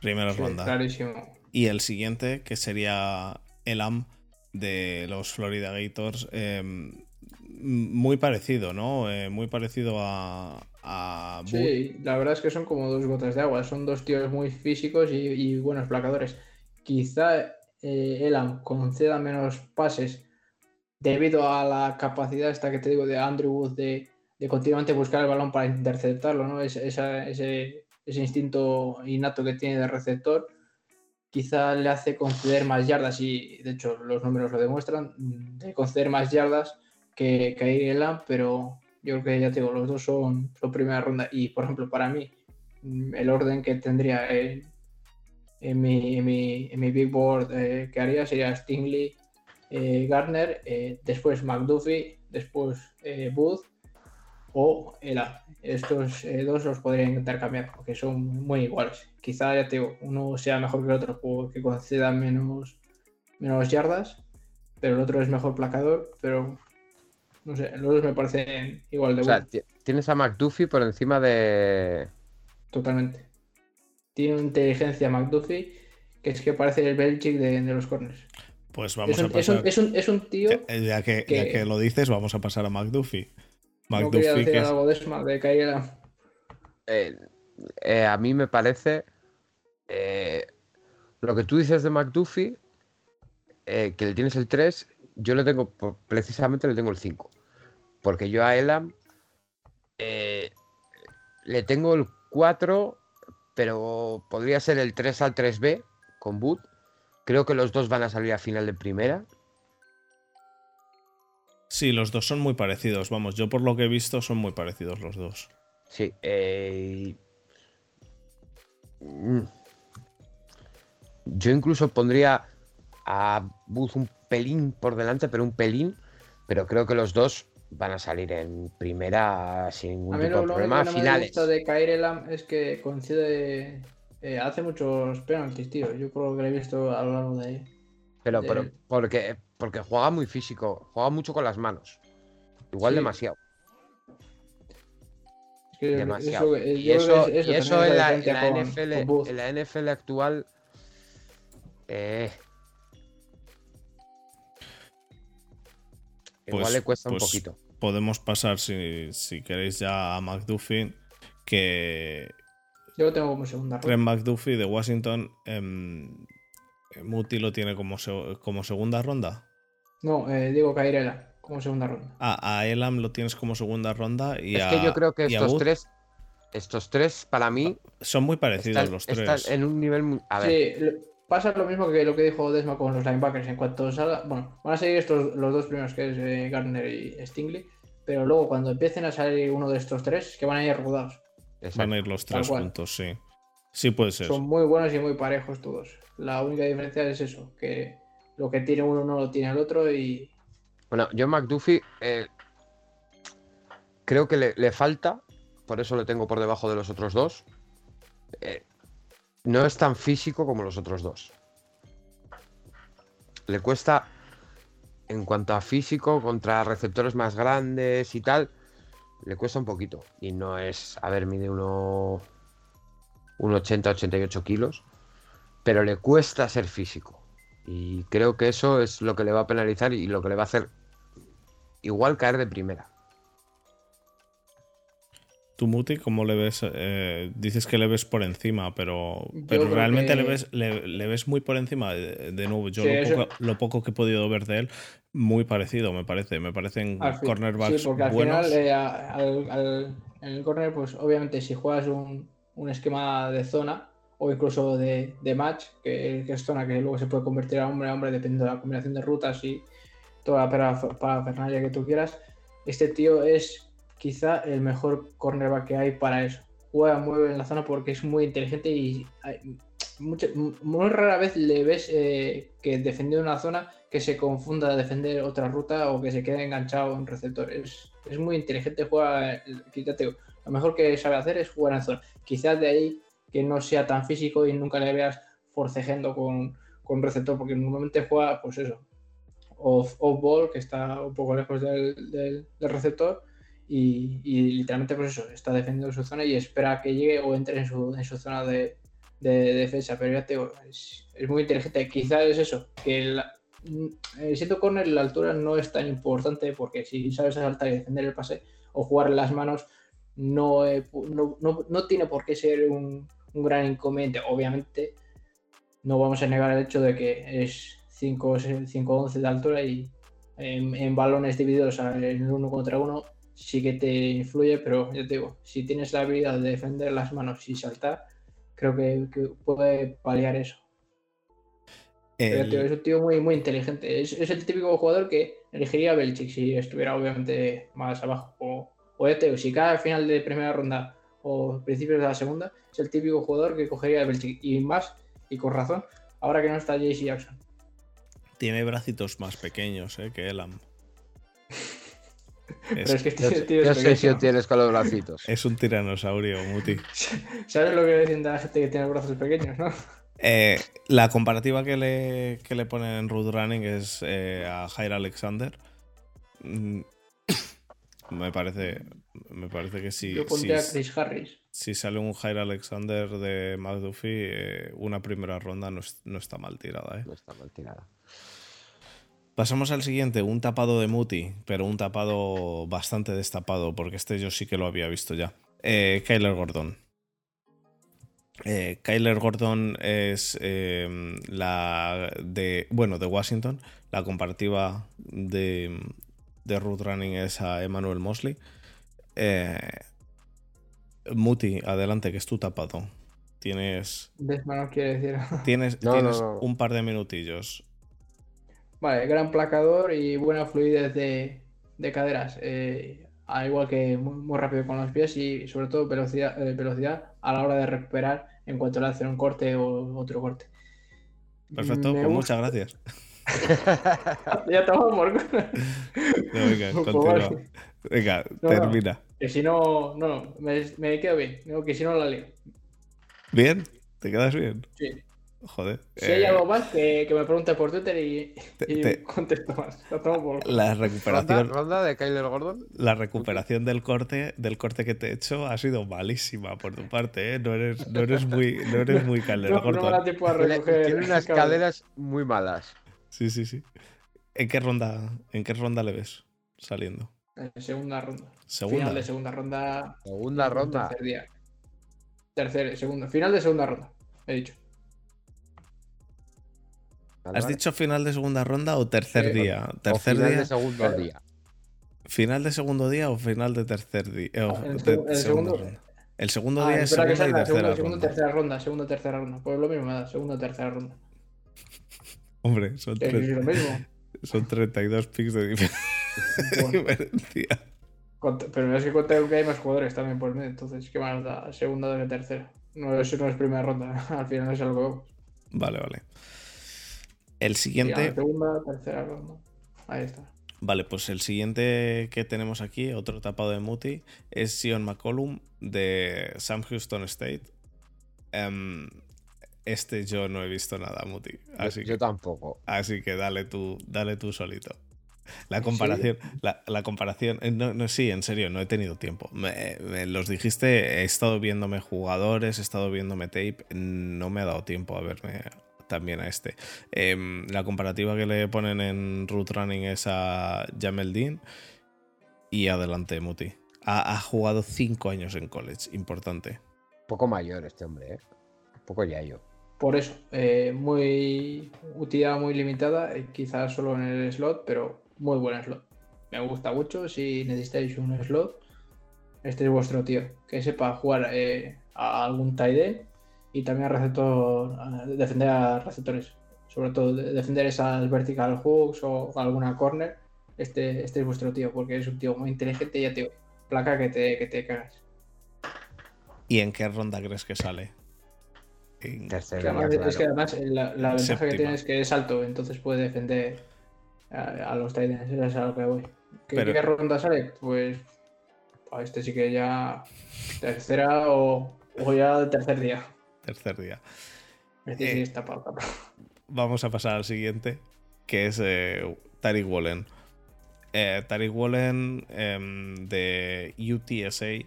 Primera ronda. Clarísimo. Y el siguiente, que sería el AM de los Florida Gators. Em, muy parecido, ¿no? Eh, muy parecido a, Sí, la verdad es que son como dos gotas de agua. Son dos tíos muy físicos y, buenos placadores. Quizá eh, Elam conceda menos pases debido a la capacidad esta que te digo de Andrew Wood de, continuamente buscar el balón para interceptarlo, ¿no? ese, ese, instinto innato que tiene de receptor quizá le hace conceder más yardas y de hecho los números lo demuestran, de conceder más yardas que, que Elam, pero yo creo que ya te digo, los dos son, son primera ronda. Y por ejemplo, para mí, mm, el orden que tendría en, mi, en, mi, big board eh, que haría sería Stingley, eh, Gardner, eh, después McDuffie, después Booth o Ela. Estos dos los podría intentar cambiar porque son muy iguales. Quizá ya te digo, uno sea mejor que el otro porque conceda menos, menos yardas, pero el otro es mejor placador, pero no sé, los dos me parecen igual de o sea, tienes a McDuffie por encima de. Totalmente. Tiene una inteligencia McDuffie que es que parece el Belichick de, los corners. Pues vamos a pasar. Es un, tío. Ya que, que, lo dices, vamos a pasar a McDuffie. McDuffie. No decir algo de eso, de eh, eh, a mí me parece. Eh, lo que tú dices de McDuffie, que le tienes el 3, yo le tengo, precisamente le tengo el 5. Porque yo a Elam eh, le tengo el 4, pero podría ser el 3 al 3B con Boot. Creo que los dos van a salir a final de primera. Sí, los dos son muy parecidos. Vamos, yo por lo que he visto son muy parecidos los dos. Sí. Eh, mm. Yo incluso pondría a Booth un pelín por delante, pero un pelín. Pero creo que los dos van a salir en primera sin ningún tipo de problema. finales. Lo de Kairelam es que coincide. Eh, hace muchos penaltis, tío. Yo por lo que he visto a lo largo de. Pero, pero porque, porque juega muy físico, juega mucho con las manos. Igual demasiado. demasiado. y eso, en, la, NFL, en la NFL actual. Eh, Igual pues, le cuesta un pues poquito. Podemos pasar, si, queréis, ya a McDuffie, que. Yo lo tengo como segunda ronda. Ren McDuffie de Washington. Em, Muti lo tiene como, como segunda ronda. No, eh, digo Elam como segunda ronda. Ah, a Elam lo tienes como segunda ronda y Es que yo creo que estos tres. Estos tres, para mí. Son muy parecidos los tres. Están en un nivel. A ver. Sí, pasa lo mismo que lo que dijo Desma con los linebackers. En cuanto salga, bueno, van a seguir estos los dos primeros, que es eh, Gardner y Stingley, pero luego cuando empiecen a salir uno de estos tres, que van a ir rodados. Van a ir los tres juntos, sí. Sí puede ser. Son muy buenos y muy parejos todos. La única diferencia es eso, que lo que tiene uno no lo tiene el otro y... Bueno, yo McDuffie eh, creo que le, falta, por eso lo tengo por debajo de los otros dos. Eh, no es tan físico como los otros dos. Le cuesta, en cuanto a físico, contra receptores más grandes y tal, le cuesta un poquito. Y no es, a ver, mide uno, un 80, 88 kilos, pero le cuesta ser físico. Y creo que eso es lo que le va a penalizar y lo que le va a hacer igual caer de primera. Tú, Muti, ¿cómo le ves? Eh, dices que le ves por encima, pero, Yo pero realmente que- le, ves, le, le ves muy por encima. De, de nuevo, yo Sí, lo, eso- poco, lo poco que he podido ver de él, muy parecido, me parece. Me parecen fin- cornerbacks Sí, porque al buenos. final, eh, al- al- en el corner, pues obviamente si juegas un, un esquema de zona o incluso de, de match, que, que es zona que luego se puede convertir a hombre a hombre dependiendo de la combinación de rutas y toda la para- parafernalia que tú quieras, este tío es quizá el mejor cornerback que hay para eso. Juega muy bien en la zona porque es muy inteligente y hay- muy rara vez le ves eh, que defendiendo una zona que se confunda a defender otra ruta o que se quede enganchado en receptor. Es, es muy inteligente, juega, quítate, lo mejor que sabe hacer es jugar en zona. Quizás de ahí que no sea tan físico y nunca le veas forcejeando con, con receptor, porque normalmente juega, pues eso, off, off ball, que está un poco lejos del- del receptor, y, literalmente, pues eso, está defendiendo su zona y espera que llegue o entre en su, en su zona de, de- de defensa. Pero ya te digo, es, muy inteligente. Quizás es eso, que la- eh, siendo corner la altura no es tan importante porque si sabes saltar y defender el pase o jugar las manos no, eh, no, no- no tiene por qué ser un, gran inconveniente. Obviamente no vamos a negar el hecho de que es 5-11 de altura y en, balones divididos en uno contra uno sí que te influye, pero ya te digo, si tienes la habilidad de defender las manos y saltar, creo que, que puede paliar eso. El- es un tío muy, muy inteligente. Es, es el típico jugador que elegiría a Belichick si estuviera obviamente más abajo. O, o ya te digo, si cae al final de primera ronda o principios de la segunda, es el típico jugador que cogería a Belichick. Y más, y con razón, ahora que no está JC Jackson. Tiene bracitos más pequeños eh, que Elam. Pero Es, que Yo, este tío es si pequeño. tienes con los bracitos. es un tiranosaurio, Muti. ¿Sabes lo que dicen de la gente que tiene brazos pequeños, no? Eh, la comparativa que le, que le ponen en Root Running es eh, a Jair Alexander. Mm, Me parece, me parece que si, Yo si, pondría a Chris Harris. si sale un Jair Alexander de McDuffie, eh, una primera ronda no, es- no está mal tirada. ¿eh? No está mal tirada. Pasamos al siguiente, un tapado de Muti, pero un tapado bastante destapado, porque este yo sí que lo había visto ya. Eh, Kyler Gordon. Eh, Kyler Gordon es eh, la de, bueno, de Washington. La comparativa de, de Root Running es a Emmanuel Mosley. Eh, Muti, adelante, que es tu tapado. Tienes, Desmano quiere decir. tienes, No, no, tienes no. un par de minutillos. Vale, gran placador y buena fluidez de, de caderas. eh, al igual que muy, muy rápido con los pies y sobre todo velocidad, eh, velocidad a la hora de recuperar en cuanto le hacen un corte o otro corte. Perfecto, Me pues gusta- muchas gracias. Ya tomamos por culo. No, venga, Pues continúa. Venga, No, no. termina. Que si no, no, no, me, me quedo bien. Digo que si no la leo. ¿Bien? ¿Te quedas bien? Sí. Joder. Si hay eh, algo más, que, que me pregunte por Twitter y, Te- y te- contesto más. La tomo por culo. la ¿Ronda, recuperación, ronda de Kyler Gordon? la recuperación del corte, del corte que te he hecho ha sido malísima por tu parte, ¿eh? No eres, no eres muy, no eres muy Kyler No, no me Gordon. da tiempo a Tiene, recoger. tiene unas cabrón. caderas muy malas. Sí, sí, sí. ¿En qué ronda, en qué ronda le ves saliendo? Eh, Segunda ronda. Segunda. Final de segunda ronda. Segunda ronda. Tercer día. Tercer, segundo. Final de segunda ronda. He dicho. ¿Has dicho final de segunda ronda o tercer Sí, día? O ¿Tercer final día? de segundo día. ¿Final de segundo día o final de tercer día? Eh, o Ah, el de el segundo- ronda. El segundo Ah, día es espera que segunda y salga, tercera segunda, segunda, ronda. tercera ronda. Segunda, tercera ronda. Pues lo mismo me da. Segunda, tercera ronda. Hombre, son, Que tre- es lo mismo. son 32 picks de dif- Bueno, diferencia. cont- pero es que conté que hay más jugadores también por medio. Entonces, ¿qué más da? Segunda o tercera. No, eso no es primera ronda. Al final es algo. Vale, vale. El siguiente, ah, segunda, tercera ronda. Ahí está. vale, pues el siguiente que tenemos aquí, otro tapado de Muti, es Sion McCollum de Sam Houston State. Em, este yo no he visto nada, Muti. Yo, Así yo que, tampoco. así que dale tú, dale tú solito. La ¿En comparación, la, la comparación, eh, no, no, sí, en serio, no he tenido tiempo. Me, me los dijiste, he estado viéndome jugadores, he estado viéndome tape, no me ha dado tiempo a verme, también a este. Em, la comparativa que le ponen en Root Running es a Jamel Dean y adelante Muti. Ha, ha jugado cinco años en college, importante. poco mayor este hombre, ¿eh? Un poco ya yo. Por eso, eh, muy utilidad muy limitada, eh, quizás solo en el slot, pero muy buen slot. Me gusta mucho. Si necesitáis un slot, este es vuestro tío. Que sepa jugar eh, a algún tight end y también receptor, defender a receptores. Sobre todo de- defender esas vertical hooks o alguna corner. Este, este es vuestro tío, porque es un tío muy inteligente y ya tío, placa que te, que te cagas. ¿Y en qué ronda crees que sale? En- Tercera, además- claro. Es que además eh, la, la ventaja Séptima. que tiene es que es alto, entonces puede defender a, a los Titans. Eso es a lo que voy. ¿Qué, Pero- qué ronda sale? Pues a este sí que ya tercera o, o ya el tercer día. Tercer día. Eh. Vamos a pasar al siguiente, que es eh, Tariq Wallen. Eh, Tariq Wallen em, de UTSA.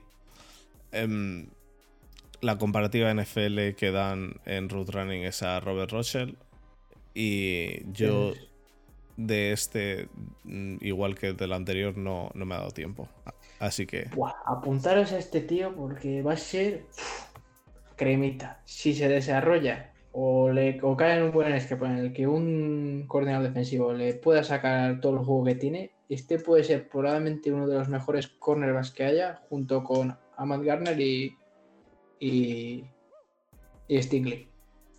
Em, la comparativa NFL que dan en Root Running es a Robert Rochelle. Y yo de este, mm, igual que del anterior, no, no me ha dado tiempo. Así que Buah, apuntaros a este tío porque va a ser cremita. Si se desarrolla o, le, o cae en un buen escape en el que un coordinador defensivo le pueda sacar todo el juego que tiene, este puede ser probablemente uno de los mejores cornerbacks que haya, junto con Ahmad Garner y, y, y Stingley.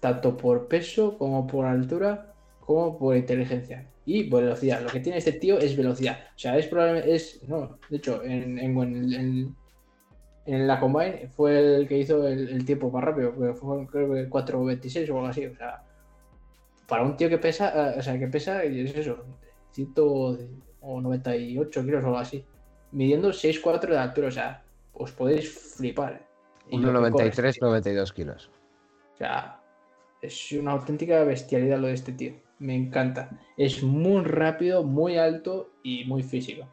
Tanto por peso como por altura como por inteligencia y velocidad. Lo que tiene este tío es velocidad. O sea, es probablemente. Es, no, de hecho, en- en- la Combine fue el que hizo el, el tiempo más rápido, porque fue creo que 4.26 o algo así. O sea, para un tío que pesa, eh, o sea, que pesa, es eso, 198 kilos o algo así, midiendo 6.4 de altura. O sea, os podéis flipar. Y lo que corre este 1,93, tío. 92 kilos. O sea, es una auténtica bestialidad lo de este tío. Me encanta. Es muy rápido, muy alto y muy físico.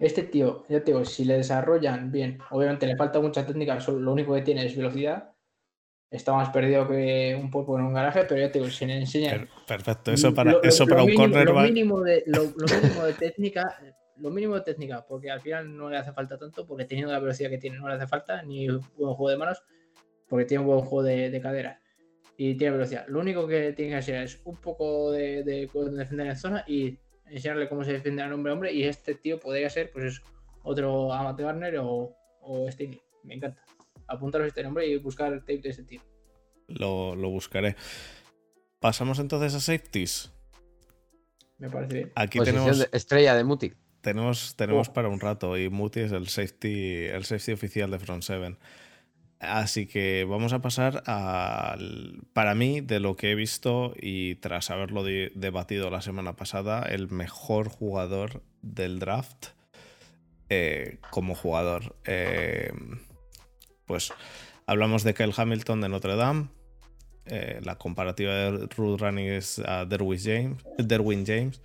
Este tío, ya te digo, si le desarrollan bien, obviamente le falta mucha técnica, solo lo único que tiene es velocidad. Está más perdido que un poco en un garaje, pero ya te digo, si le enseñan per- perfecto. Eso para, lo- lo- eso lo para un mínimo- cornerback. Lo mínimo, de, lo, lo mínimo de técnica, lo mínimo de técnica, porque al final no le hace falta tanto, porque teniendo la velocidad que tiene no le hace falta, ni un buen juego de manos, porque tiene un buen juego de, de cadera y tiene velocidad. Lo único que tiene que hacer es un poco de, de defender en zona y enseñarle cómo se defiende al hombre a hombre. Y este tío podría ser, pues eso, otro Amat Garner o, o Stingley. Me encanta. Apuntaros este nombre y buscar el tape de este tío. Lo, lo buscaré. Pasamos entonces a safeties. Me parece bien. Aquí Posición tenemos, de- estrella de Muti. tenemos, tenemos Oh. para un rato y Muti es el safety, el safety oficial de Front 7. Así que vamos a pasar al, para mí, de lo que he visto y tras haberlo de- debatido la semana pasada, el mejor jugador del draft eh, como jugador. Eh, pues hablamos de Kyle Hamilton de Notre Dame. Eh, la comparativa de Root Running es a Derwin James. Derwin James.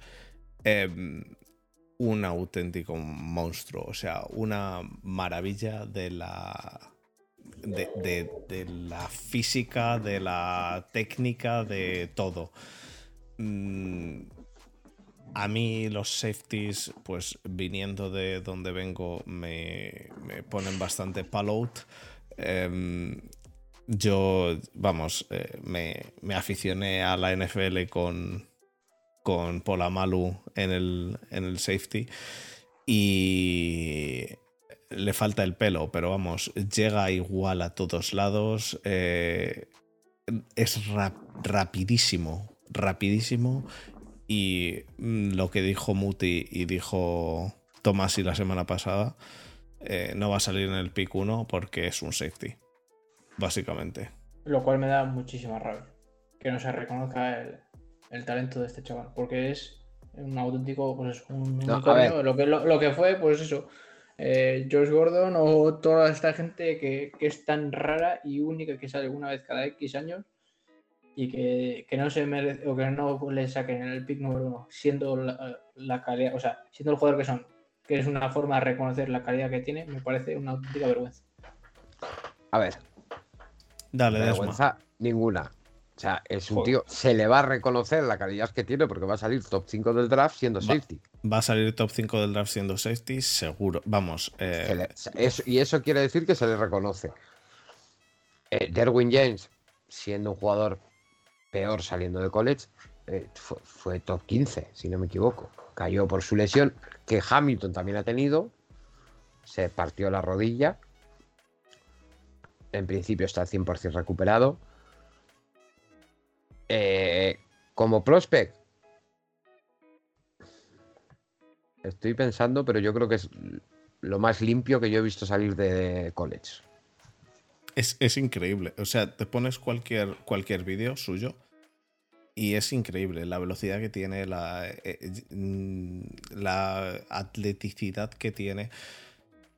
Un auténtico monstruo, o sea, una maravilla de la. De, de- la física, de la técnica, de todo. Mm, a mí los safeties, pues viniendo de donde vengo, me, me ponen bastante palout. Em, yo, vamos, eh, me, me aficioné a la NFL con, con Polamalu en el, en el safety y le falta el pelo, pero vamos, llega igual a todos lados. eh, es rap- rapidísimo, rapidísimo. Y mm, lo que dijo Muti y dijo Tomasi la semana pasada, eh, no va a salir en el pick 1 porque es un safety, básicamente. Lo cual me da muchísima rabia. Que no se reconozca el, el talento de este chaval. Porque es un auténtico, pues eso, un No. Lo, que, lo, lo que fue, pues eso. Eh, Josh Gordon o toda esta gente que, que es tan rara y única que sale una vez cada X años y que, que no se merece o que no le saquen en el pick número uno, siendo la, la calidad, o sea, siendo el jugador que son, que es una forma de reconocer la calidad que tiene, me parece una auténtica vergüenza. A ver, Dale, Desma. vergüenza ninguna. O sea, es un Joder. tío, se le va a reconocer la calidad que tiene porque va a salir top 5 del draft siendo safety. Va a salir top 5 del draft siendo safety, seguro. Vamos, eh, Se le- se- eso- y eso quiere decir que se le reconoce. Eh, Derwin James, siendo un jugador peor saliendo de college, eh, fue, fue top 15, si no me equivoco. Cayó por su lesión, que Hamilton también ha tenido. Se partió la rodilla. En principio está 100% recuperado. Eh, como prospect, estoy pensando, pero yo creo que es lo más limpio que yo he visto salir de college. es, es increíble. O sea, te pones cualquier, cualquier vídeo suyo y es increíble la velocidad que tiene, la, eh, mm, la atleticidad que tiene.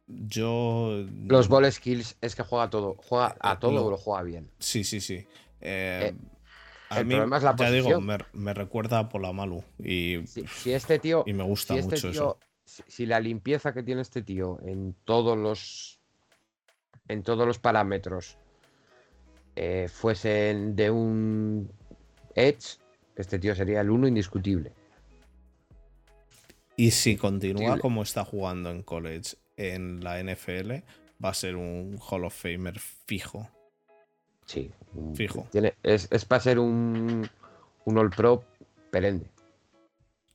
Yo. Los ball skills es que juega todo, juega a Eh, todo lo- lo juega bien. Sí, sí, sí. Eh, Eh, a el mí, problema es la ya digo, posición. me, me recuerda a Polamalu y, Si, si este tío, y me gusta si este mucho tío, eso. si, si la limpieza que tiene este tío en todos los en todos los parámetros eh, fuesen de un Edge, este tío sería el uno indiscutible. Y si continúa como está jugando en college en la NFL, va a ser un Hall of Famer fijo. Sí. Un- Fijo. Tiene, es, es para ser un, un All Pro perenne.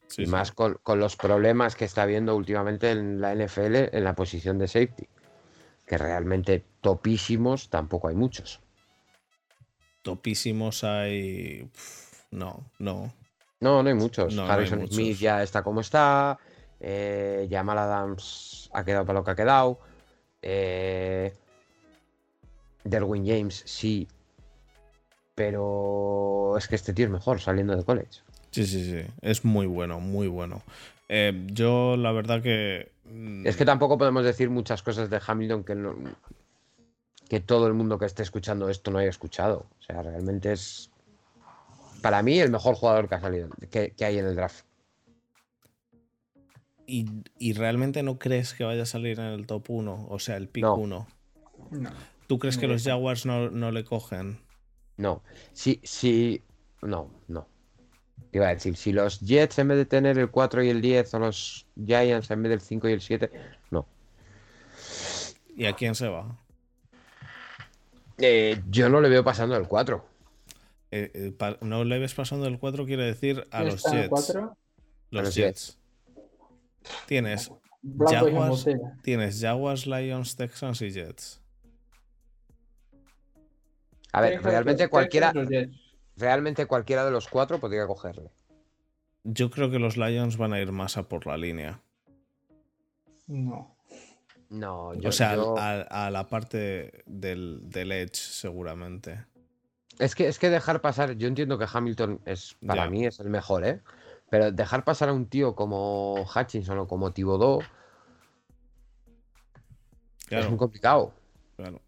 Sí, y sí. más con, con los problemas que está habiendo últimamente en la NFL en la posición de safety. Que realmente topísimos tampoco hay muchos. Topísimos hay. Uf, No, no. No, no hay muchos. No, no hay Harrison muchos. Smith ya está como está. Eh, Jamal Adams ha quedado para lo que ha quedado. Eh, Derwin James sí. Pero es que este tío es mejor saliendo de college. Sí, sí, sí. Es muy bueno, muy bueno. Eh, yo, la verdad que. mm, Es que tampoco podemos decir muchas cosas de Hamilton que no, que todo el mundo que esté escuchando esto no haya escuchado. O sea, realmente es para mí el mejor jugador que ha salido, que, que hay en el draft. ¿Y, y realmente no crees que vaya a salir en el top 1? O sea, el pick No. 1. No. ¿Tú crees que los. Jaguars no, no le cogen? No, si, si, no, no. Te Iba a decir, si los Jets en vez de tener el 4 y el 10 o los Giants en vez del 5 y el 7, no. ¿Y a quién se va? Eh, yo no le veo pasando el 4. Eh, eh, pa- no le ves pasando el 4, quiere decir a ¿Quién los Jets. cuatro? Los, los Jets. Tienes, Blanco y Jaguars. Tienes Jaguars, Lions, Texans y Jets. A ver, realmente cualquiera, realmente cualquiera de los cuatro podría cogerle. Yo creo que los Lions van a ir más a por la línea. No. No, yo, o sea, yo- a, a la parte del, del Edge, seguramente. Es que, es que dejar pasar, yo entiendo que Hamilton es, para Ya. mí es el mejor, ¿eh? Pero dejar pasar a un tío como Hutchinson o como Thibodeau es muy Claro, complicado. claro.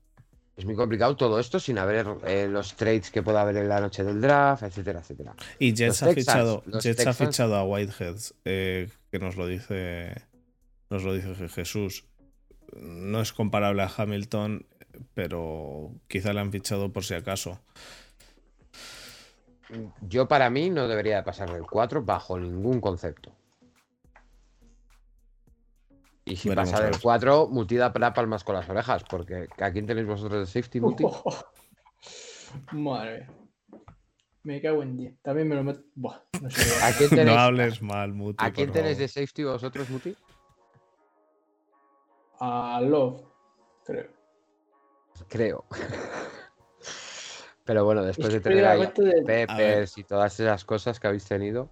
Es muy complicado todo esto sin haber eh, los trades que pueda haber en la noche del draft, etcétera, etcétera. Y Jets, ha, fichado, ha fichado a Whitehead, eh, que nos lo dice. Nos lo dice Je- Jesús. No es comparable a Hamilton, pero quizá le han fichado por si acaso. Yo para mí no debería de pasar del 4 bajo ningún concepto. Y si Veremos pasa del ver. 4, Muti da para palmas con las orejas, porque ¿a quién tenéis vosotros de safety, Muti? Madre mía. Me cago en 10. También me lo meto. Buah, no sé. ¿A quién tenéis, No hables mal, Muti. ¿a quién tenéis favor. de safety vosotros, Muti? A Love, creo. Creo. Pero bueno, después de Es que tener ahí de- Peppers y todas esas cosas que habéis tenido.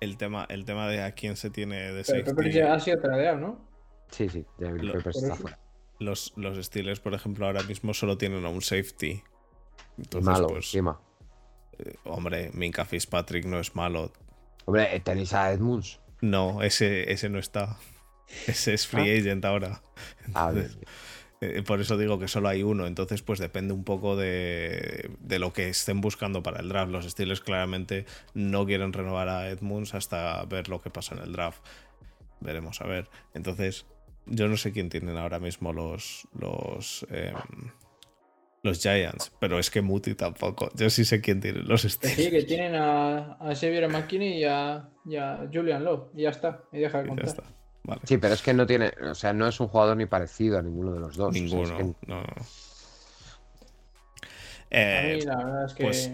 El tema, el tema de a quién se tiene de Pero safety. Pepper ya ha sido tradeado, ¿no? Sí, sí, Devil Lo- Peppers está fuera. Los, los Steelers, por ejemplo, ahora mismo solo tienen a un safety. Entonces, Malo, pues, encima. eh, hombre, Minka Fitzpatrick no es malo. Hombre, eh, tenéis a Edmunds. No, ese, ese no está. Ese es free agent ahora. Ah, Entonces, eh, por eso digo que solo hay uno. Entonces, pues depende un poco de, de lo que estén buscando para el draft. Los Steelers claramente no quieren renovar a Edmunds hasta ver lo que pasa en el draft. Veremos a ver. Entonces, yo no sé quién tienen ahora mismo los. los em, Los Giants, pero es que Muti tampoco. Yo sí sé quién tiene los Steelers. Sí, que tienen a, a Xavier McKinney y a, y a Julian Lowe. Y ya está. Y deja de Y ya contar. está. Vale. Sí, pero es que no tiene, o sea, no es un jugador ni parecido a ninguno de los dos. o sea, es Ninguno. que- no, no. A Eh, mí la verdad es que, pues,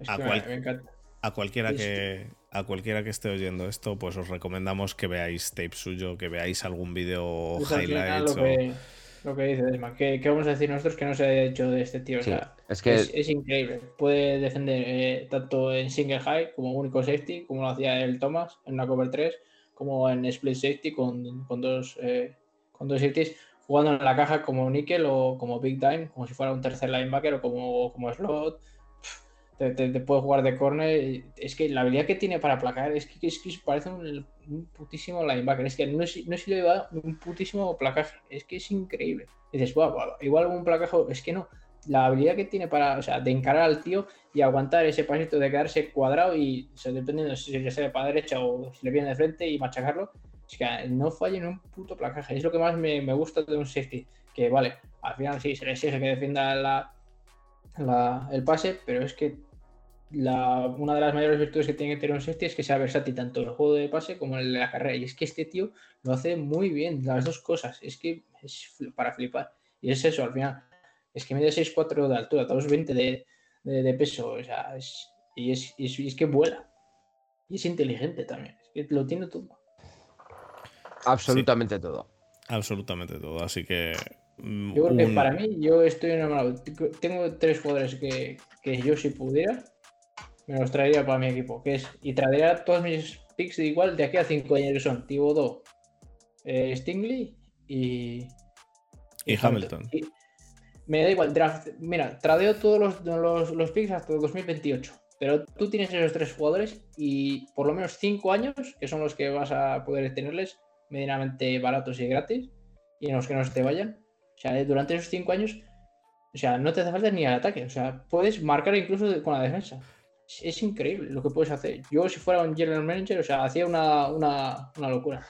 es a que cual- me, me encanta. a cualquiera que a cualquiera que esté oyendo esto, pues os recomendamos que veáis tape suyo, que veáis algún vídeo Es al final highlights lo o- que, lo que dice Desma. ¿Qué, qué vamos a decir nosotros que no se haya hecho de este tío? O Sí, sea, es que es, es increíble. Puede defender eh, tanto en single high como único safety, como lo hacía el Thomas en una cover 3, como en split safety con, con dos, eh, con dos safeties, jugando en la caja como nickel o como big time, como si fuera un tercer linebacker o como, como slot. Te, te- te puede jugar de corner. Es que la habilidad que tiene para placar es que, es que parece un, un putísimo linebacker. Es que no no si le va un putísimo placaje. Es que es increíble. Y dices, "Buah, buah, igual un placaje. Es que no. La habilidad que tiene para, o sea, de encarar al tío y aguantar ese pasito de quedarse cuadrado y, o sea, dependiendo si le sale para derecha o si le viene de frente y machacarlo. Es que no falla en un puto placaje. Es lo que más me, me gusta de un safety. Que vale, al final sí se le exige que defienda la, la- el pase, pero es que la, una de las mayores virtudes que tiene que tener un safety es que sea versátil tanto en el juego de pase como en el de la carrera. Y es que este tío lo hace muy bien, las dos cosas. Es que es para flipar. Y es eso, al final. Es que mide 6'4 de altura, 2'20 de, de, de peso. O sea, es, y, es, y es- y es que vuela. Y es inteligente también. Es que lo tiene todo. absolutamente todo. absolutamente todo. Así que Yo creo que un- para mí, yo estoy enamorado. Tengo tres jugadores que, que yo si pudiera, me los traería para mi equipo. Que es, y traería todos mis picks de igual de aquí a cinco años que son Thibodeau, eh, Stingley y, y Hamilton. Y me da igual, draft. Mira, tradeo todos los, los, los picks hasta 2028. Pero tú tienes esos tres jugadores y por lo menos cinco años, que son los que vas a poder tenerles medianamente baratos y gratis, y en los que no se te vayan. Sea, durante esos cinco años, o sea, no te hace falta ni el ataque. O sea, puedes marcar incluso con la defensa. Es, es increíble lo que puedes hacer. Yo, si fuera un general manager, o sea, hacía una, una, una locura.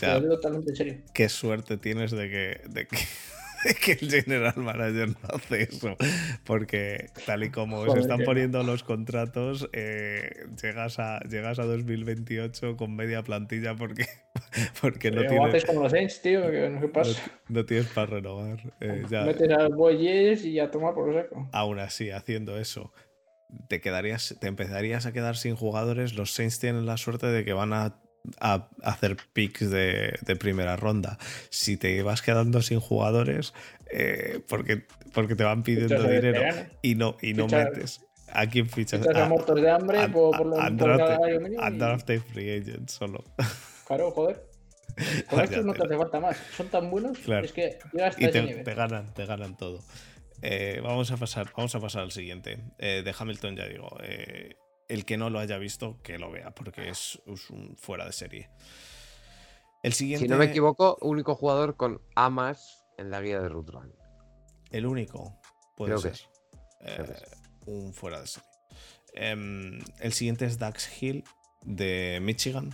Ya, lo digo totalmente en serio. qué suerte tienes de que, de que, que el general manager no hace eso. Porque tal y como se están poniendo los contratos, eh, llegas, a, llegas a 2028 con media plantilla porque, porque no, tienes, haces como los Saints, tío, que no sé qué no, pasa. no tienes para renovar. Eh, ya, Metes al Boyes y a tomar por saco. aún así, haciendo eso, te quedarías, te empezarías a quedar sin jugadores. Los Saints tienen la suerte de que van a, a hacer picks de, de primera ronda. Si te vas quedando sin jugadores, eh, porque, porque te van pidiendo a dinero y no, y no metes. ¿A quién fichas? fichas a A- muertos de hambre a- por, a- por, lo- por y- free agent solo. Claro, joder. Con estos no te hace falta más. Son tan buenos Claro. es que llegas hasta y ese te, nivel. te ganan, te ganan todo. Eh, vamos, a pasar, vamos a pasar al siguiente. Eh, de Hamilton ya digo, eh, el que no lo haya visto, que lo vea, porque es, es un fuera de serie. El siguiente, Si no me equivoco, único jugador con A más en la guía de Root Run. el único, puede Creo que ser. Eh, que sí. un fuera de serie. Em, el siguiente es Dax Hill de Michigan.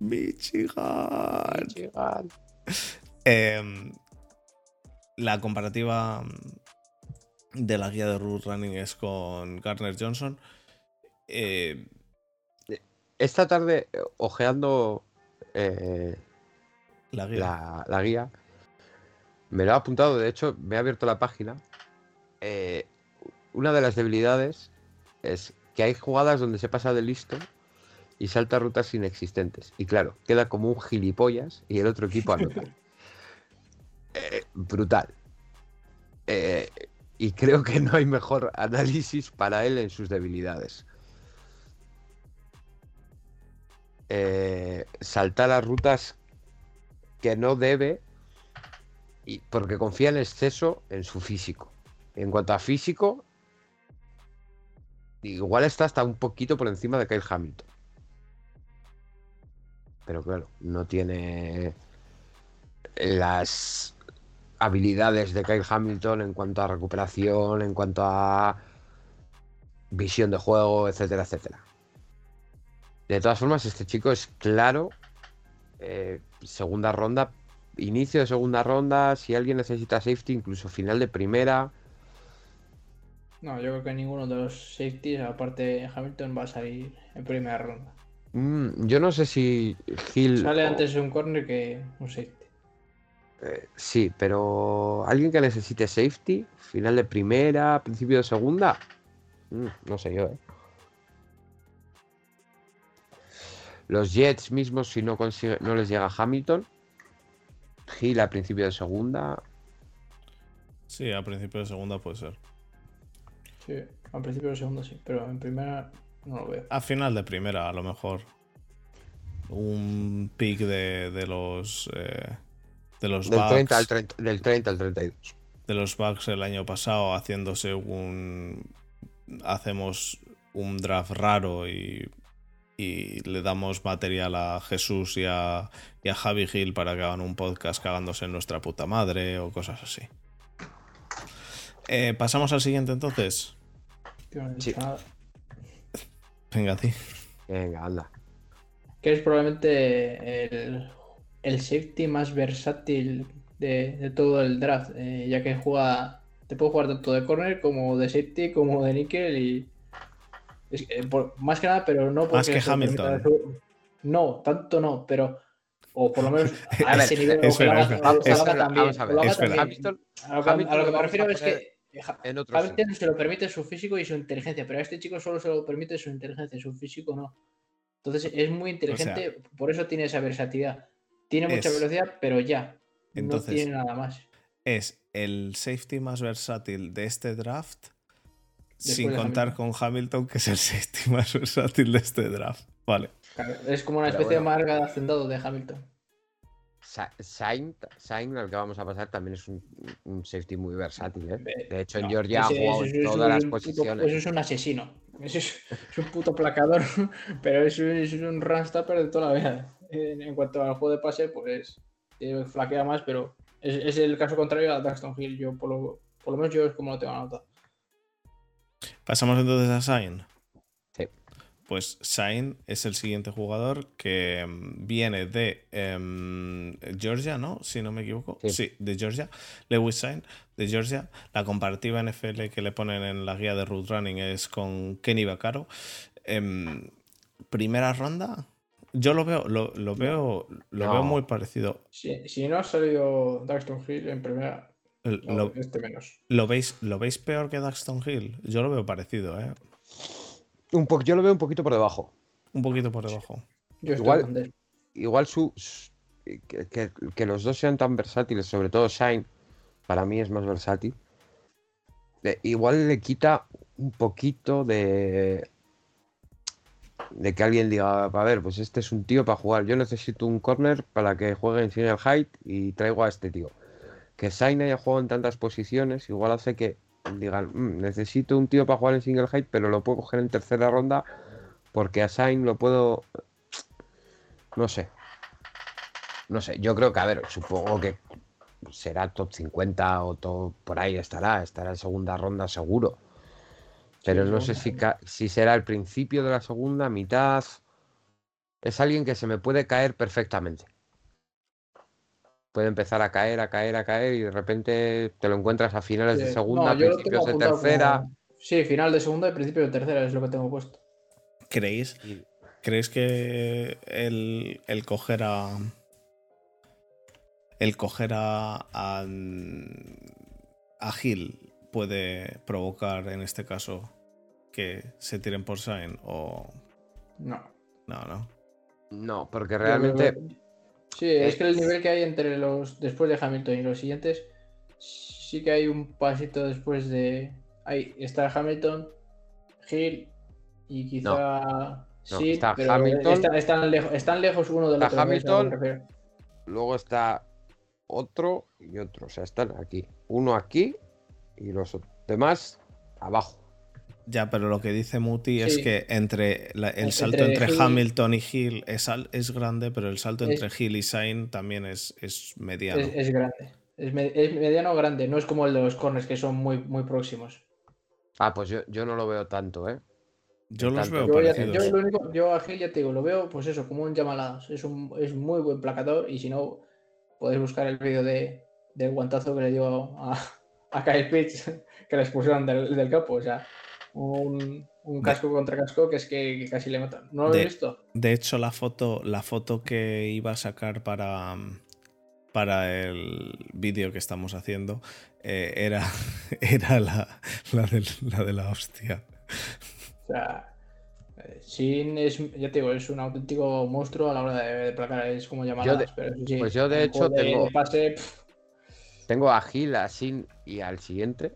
Michigan. Em, la comparativa de la guía de route running es con Garner Johnson. Eh, Esta tarde, eh, ojeando eh, la guía. la, la guía, me lo he apuntado, de hecho, me he abierto la página. Eh, una de las debilidades es que hay jugadas donde se pasa de listo y salta rutas inexistentes. Y claro, queda como un gilipollas y el otro equipo anota. Eh, brutal. Eh, y creo que no hay mejor análisis para él en sus debilidades. Eh, saltar a rutas que no debe y porque confía en exceso en su físico. En cuanto a físico, igual está hasta un poquito por encima de Kyle Hamilton. Pero claro, no tiene las habilidades de Kyle Hamilton en cuanto a recuperación, en cuanto a visión de juego, etcétera, etcétera. De todas formas, este chico es claro. eh, segunda ronda, inicio de segunda ronda. Si alguien necesita safety, incluso final de primera. No, yo creo que ninguno de los safeties, aparte de Hamilton, va a salir en primera ronda. Mm, yo no sé si Hill. Sale o- antes un corner que un safety. eh, sí, pero alguien que necesite safety, final de primera, principio de segunda. Mm, no sé yo, ¿eh? Los Jets mismos, si no, consigue, no les llega Hamilton. Hill a principio de segunda. Sí, a principio de segunda puede ser. Sí, al principio del segundo sí, pero en primera no lo veo. A final de primera, a lo mejor. Un pick de, de los. eh, de los Del 30, al Bucks. 30, del 30 al 32. De los Bucks el año pasado haciéndose un. Hacemos un draft raro y. Y le damos material a Jesús y a, y a Javi Gil para que hagan un podcast cagándose en nuestra puta madre o cosas así. Eh, Pasamos al siguiente entonces. Sí. Venga, a ti. Venga, anda. Que es probablemente el, el safety más versátil de, de todo el draft, eh, ya que juega, te puede jugar tanto de corner como de safety como de nickel y es que, eh, por- más que nada, pero no Más porque que lo permita Hamilton. su- No, tanto no, pero o por lo menos a, ese nivel que. Hamilton, A lo que, que me refiero es que Ja- en otro sitio. Hamilton se lo permite su físico y su inteligencia, pero a este chico solo se lo permite su inteligencia, su físico no. Entonces es muy inteligente, por eso tiene esa versatilidad. Tiene mucha Es- velocidad, pero ya. Entonces- no tiene nada más. es el safety más versátil de este draft, sin contar Hamilton. con Hamilton, que es el safety más versátil de este draft. Vale. Claro, es como una Pero especie bueno. de marca de hacendado de Hamilton. Sa- Sainz, Sainz, al que vamos a pasar, también es un, un safety muy versátil. ¿eh? De hecho, en No, Georgia ha jugado todas las puto- posiciones. eso es un asesino. Eso es, es un puto placador, pero es un, es un runstopper de toda la vida. En, en cuanto al juego de pase, pues eh, flaquea más, pero es, es el caso contrario a Daxton Hill. Yo, por lo, por lo menos, yo es como lo tengo anotado. Pasamos entonces a Sain. Sí. Pues Sain es el siguiente jugador que mm, viene de em, Georgia, ¿no? Si no me equivoco. Sí. Sí, de Georgia. Lewis Sain, de Georgia. La comparativa NFL que le ponen en la guía de Root Running es con Kenny Vaccaro. Em, primera ronda. Yo lo veo, lo, lo veo, lo No. veo muy parecido. Si, si no ha salido Daxton Hill en primera, no, lo, este menos. ¿lo veis, ¿Lo veis peor que Daxton Hill? Yo lo veo parecido, ¿eh? Un po- yo lo veo un poquito por debajo. Un poquito por debajo. Yo Igual-. Igual su, su- que, que- que los dos sean tan versátiles, sobre todo Sainz, para mí es más versátil. eh, igual le quita un poquito de de que alguien diga, a ver, pues este es un tío para jugar. Yo necesito un corner para que juegue en single height y traigo a este tío. Que Sainz haya jugado en tantas posiciones, igual hace que digan, "Mm, necesito un tío para jugar en single height, pero lo puedo coger en tercera ronda porque a Sainz lo puedo no sé. No sé, yo creo que, a ver, supongo que será top 50 o top por ahí estará, estará en segunda ronda seguro. Pero no sé si, si será el principio de la segunda, mitad. Es alguien que se me puede caer perfectamente. Puede empezar a caer, a caer, a caer y de repente te lo encuentras a finales de segunda, No, principios de tercera. como- Sí, final de segunda y principio de tercera es lo que tengo puesto. ¿Creéis, ¿creéis que el, el coger a. El coger a. a, a Gil puede provocar en este caso que se tiren por Sain? O. No. No, no. No, porque Yo realmente. Sí, es que el nivel que hay entre los. Después de Hamilton y los siguientes. Sí que hay un pasito después de. Ahí está Hamilton, Hill y quizá. No, sí, está pero Hamilton. está- están, lejos, están lejos uno del otro. ¿sabes a lo que Hamilton. Luego está otro y otro. O sea, están aquí. Uno aquí y los demás abajo. Ya, pero lo que dice Muti es que entre la- el Entre salto entre Hill- Hamilton y Hill es, es grande, pero el salto Es- entre Hill y Sain también es, es mediano. Es, es grande. Es, me- es mediano grande, no es como el de los corners que son muy, muy próximos. Ah, pues yo, yo no lo veo tanto, ¿eh? Yo los tanto- veo Yo, ya- parecidos. yo lo único, yo a Gil ya te digo, lo veo pues eso, como un llamaladas. Es un es muy buen placador y si no, podéis buscar el vídeo de, del guantazo que le dio a, a Kyle Pitts que le expulsaron del, del campo. O sea, un, un casco contra casco que es que, que casi le matan. ¿No lo De- has visto? De hecho, la foto, la foto que iba a sacar para, para el vídeo que estamos haciendo eh, era, era la, la, de, la de la hostia. O sea, eh, Sin es, ya te digo, es un auténtico monstruo a la hora de, de placar, es como pero sí, pues yo de hecho tengo- pase, Tengo a Gil, a Sin y al siguiente.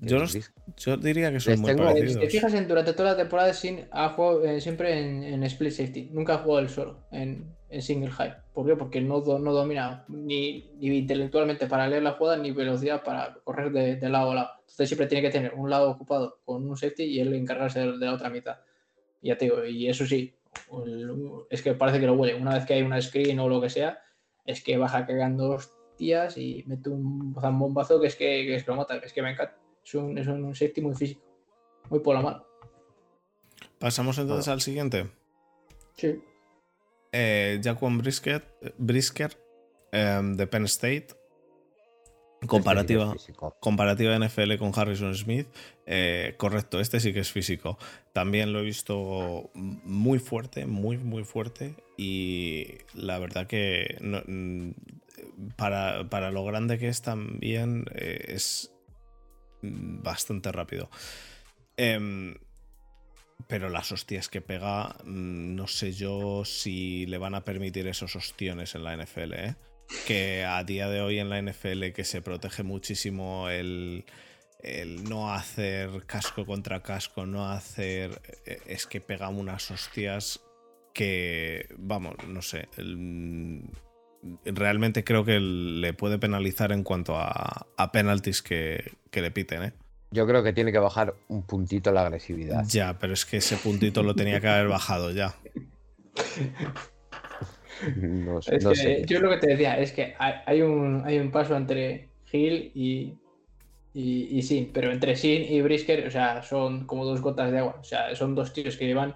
Yo, los- yo diría que son Les muy tengo- si parecidos. te fijas en durante toda la temporada, Sin ha jugado eh, siempre en, en split safety. Nunca ha jugado él solo en, en single high. ¿Por qué? Porque no, no domina ni, ni intelectualmente para leer la jugada ni velocidad para correr de, de lado a lado. Entonces siempre tiene que tener un lado ocupado con un safety y él encargarse de, de la otra mitad. Y ya te digo, y eso sí, el- es que parece que lo huele. Una vez que hay una screen o lo que sea, es que baja cagando hostias y mete un zambombazo que es que, que es que lo mata, que es que me encanta. Es un, es un safety muy físico, muy por la mano. Pasamos entonces al siguiente. Sí. Eh, Jaquan Brisket, Brisker em, de Penn State. Comparativa, Este sí es comparativa NFL con Harrison Smith. eh, correcto, este sí que es físico. También lo he visto muy fuerte, muy, muy fuerte. Y la verdad que no- mm, para, para lo grande que es también eh, es bastante rápido. Em, pero las hostias que pega, mm, no sé yo si le van a permitir esos ostiones en la NFL, ¿eh? Que a día de hoy en la NFL que se protege muchísimo el, no hacer casco contra casco, no hacer... eh, Es que pega unas hostias que, vamos, no sé, realmente creo que le puede penalizar en cuanto a, a penalties que, que le piten, ¿eh? Yo creo que tiene que bajar un puntito la agresividad. Ya, pero es que ese puntito lo tenía que haber bajado ya. No, sé- Es no que sé. yo lo que te decía es que hay, hay un, hay un paso entre Hill y, y, y Sin, pero entre Sin y Brisker, o sea, son como dos gotas de agua. O sea, son dos tíos que llevan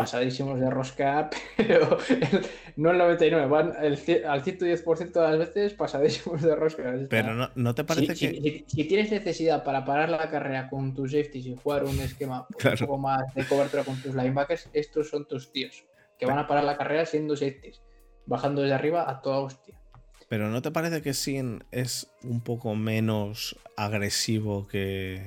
pasadísimos de rosca, pero el- no el 99, van el al 110% de las veces pasadísimos de rosca. Pero no, ¿no te parece si- que... si- si tienes necesidad para parar la carrera con tus safeties y jugar un esquema pues, Claro. un poco más de cobertura con tus linebackers, estos son tus tíos que van a parar la carrera siendo safeties, bajando desde arriba a toda hostia. Pero ¿no te parece que Sin es un poco menos agresivo que...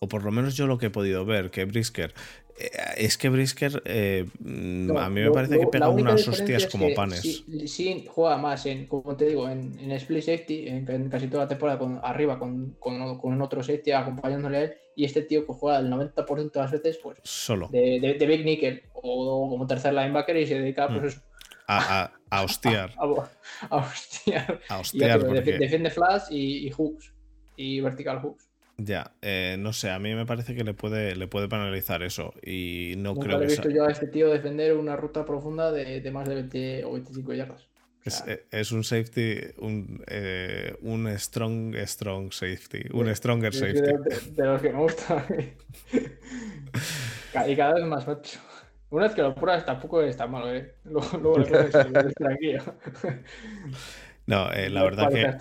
O por lo menos yo lo que he podido ver, que Brisker. Eh, es que Brisker eh, mm, No, a mí me parece lo- que pega unas hostias como que panes. Si, si juega más en, como te digo, en, en split safety, en, en casi toda la temporada con, arriba con, con, con otro safety acompañándole a él, y este tío que juega el 90% de las veces, pues Solo. de, de, de Big Nickel o, como tercer linebacker y se dedica Mm. pues, A, a- a hostiar. a, a hostiar. A hostiar digo, porque... defiende flash y, y hooks. Y vertical hooks. Ya, eh, no sé, a mí me parece que le puede, le puede penalizar eso. Y no Nunca creo le he que visto yo a este tío defender una ruta profunda de, de más de 20 o 25 yardas. O Es, sea, eh, es un safety, un, eh, un strong, strong safety. Un stronger safety. de, los que me gusta. y cada vez más macho. Una vez que lo pruebas tampoco es tan malo, ¿eh? Luego, luego y eres tranquilo. No, eh, la verdad que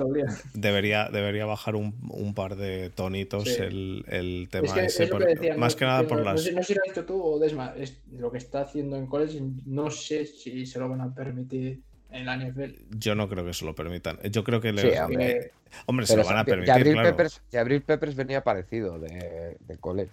debería, debería bajar un, un par de tonitos Sí. el, el tema Es que ese. es lo por- que decía, más no- que nada por no, no las. sé, no sé si lo has hecho tú o Desma, es lo que está haciendo en college, no sé si se lo van a permitir en la NFL. Yo no creo que se lo permitan. Yo creo que le. Sí, hombre. Eh, hombre, se lo van a permitir, Abril claro. Peppers, Peppers venía parecido de, de college.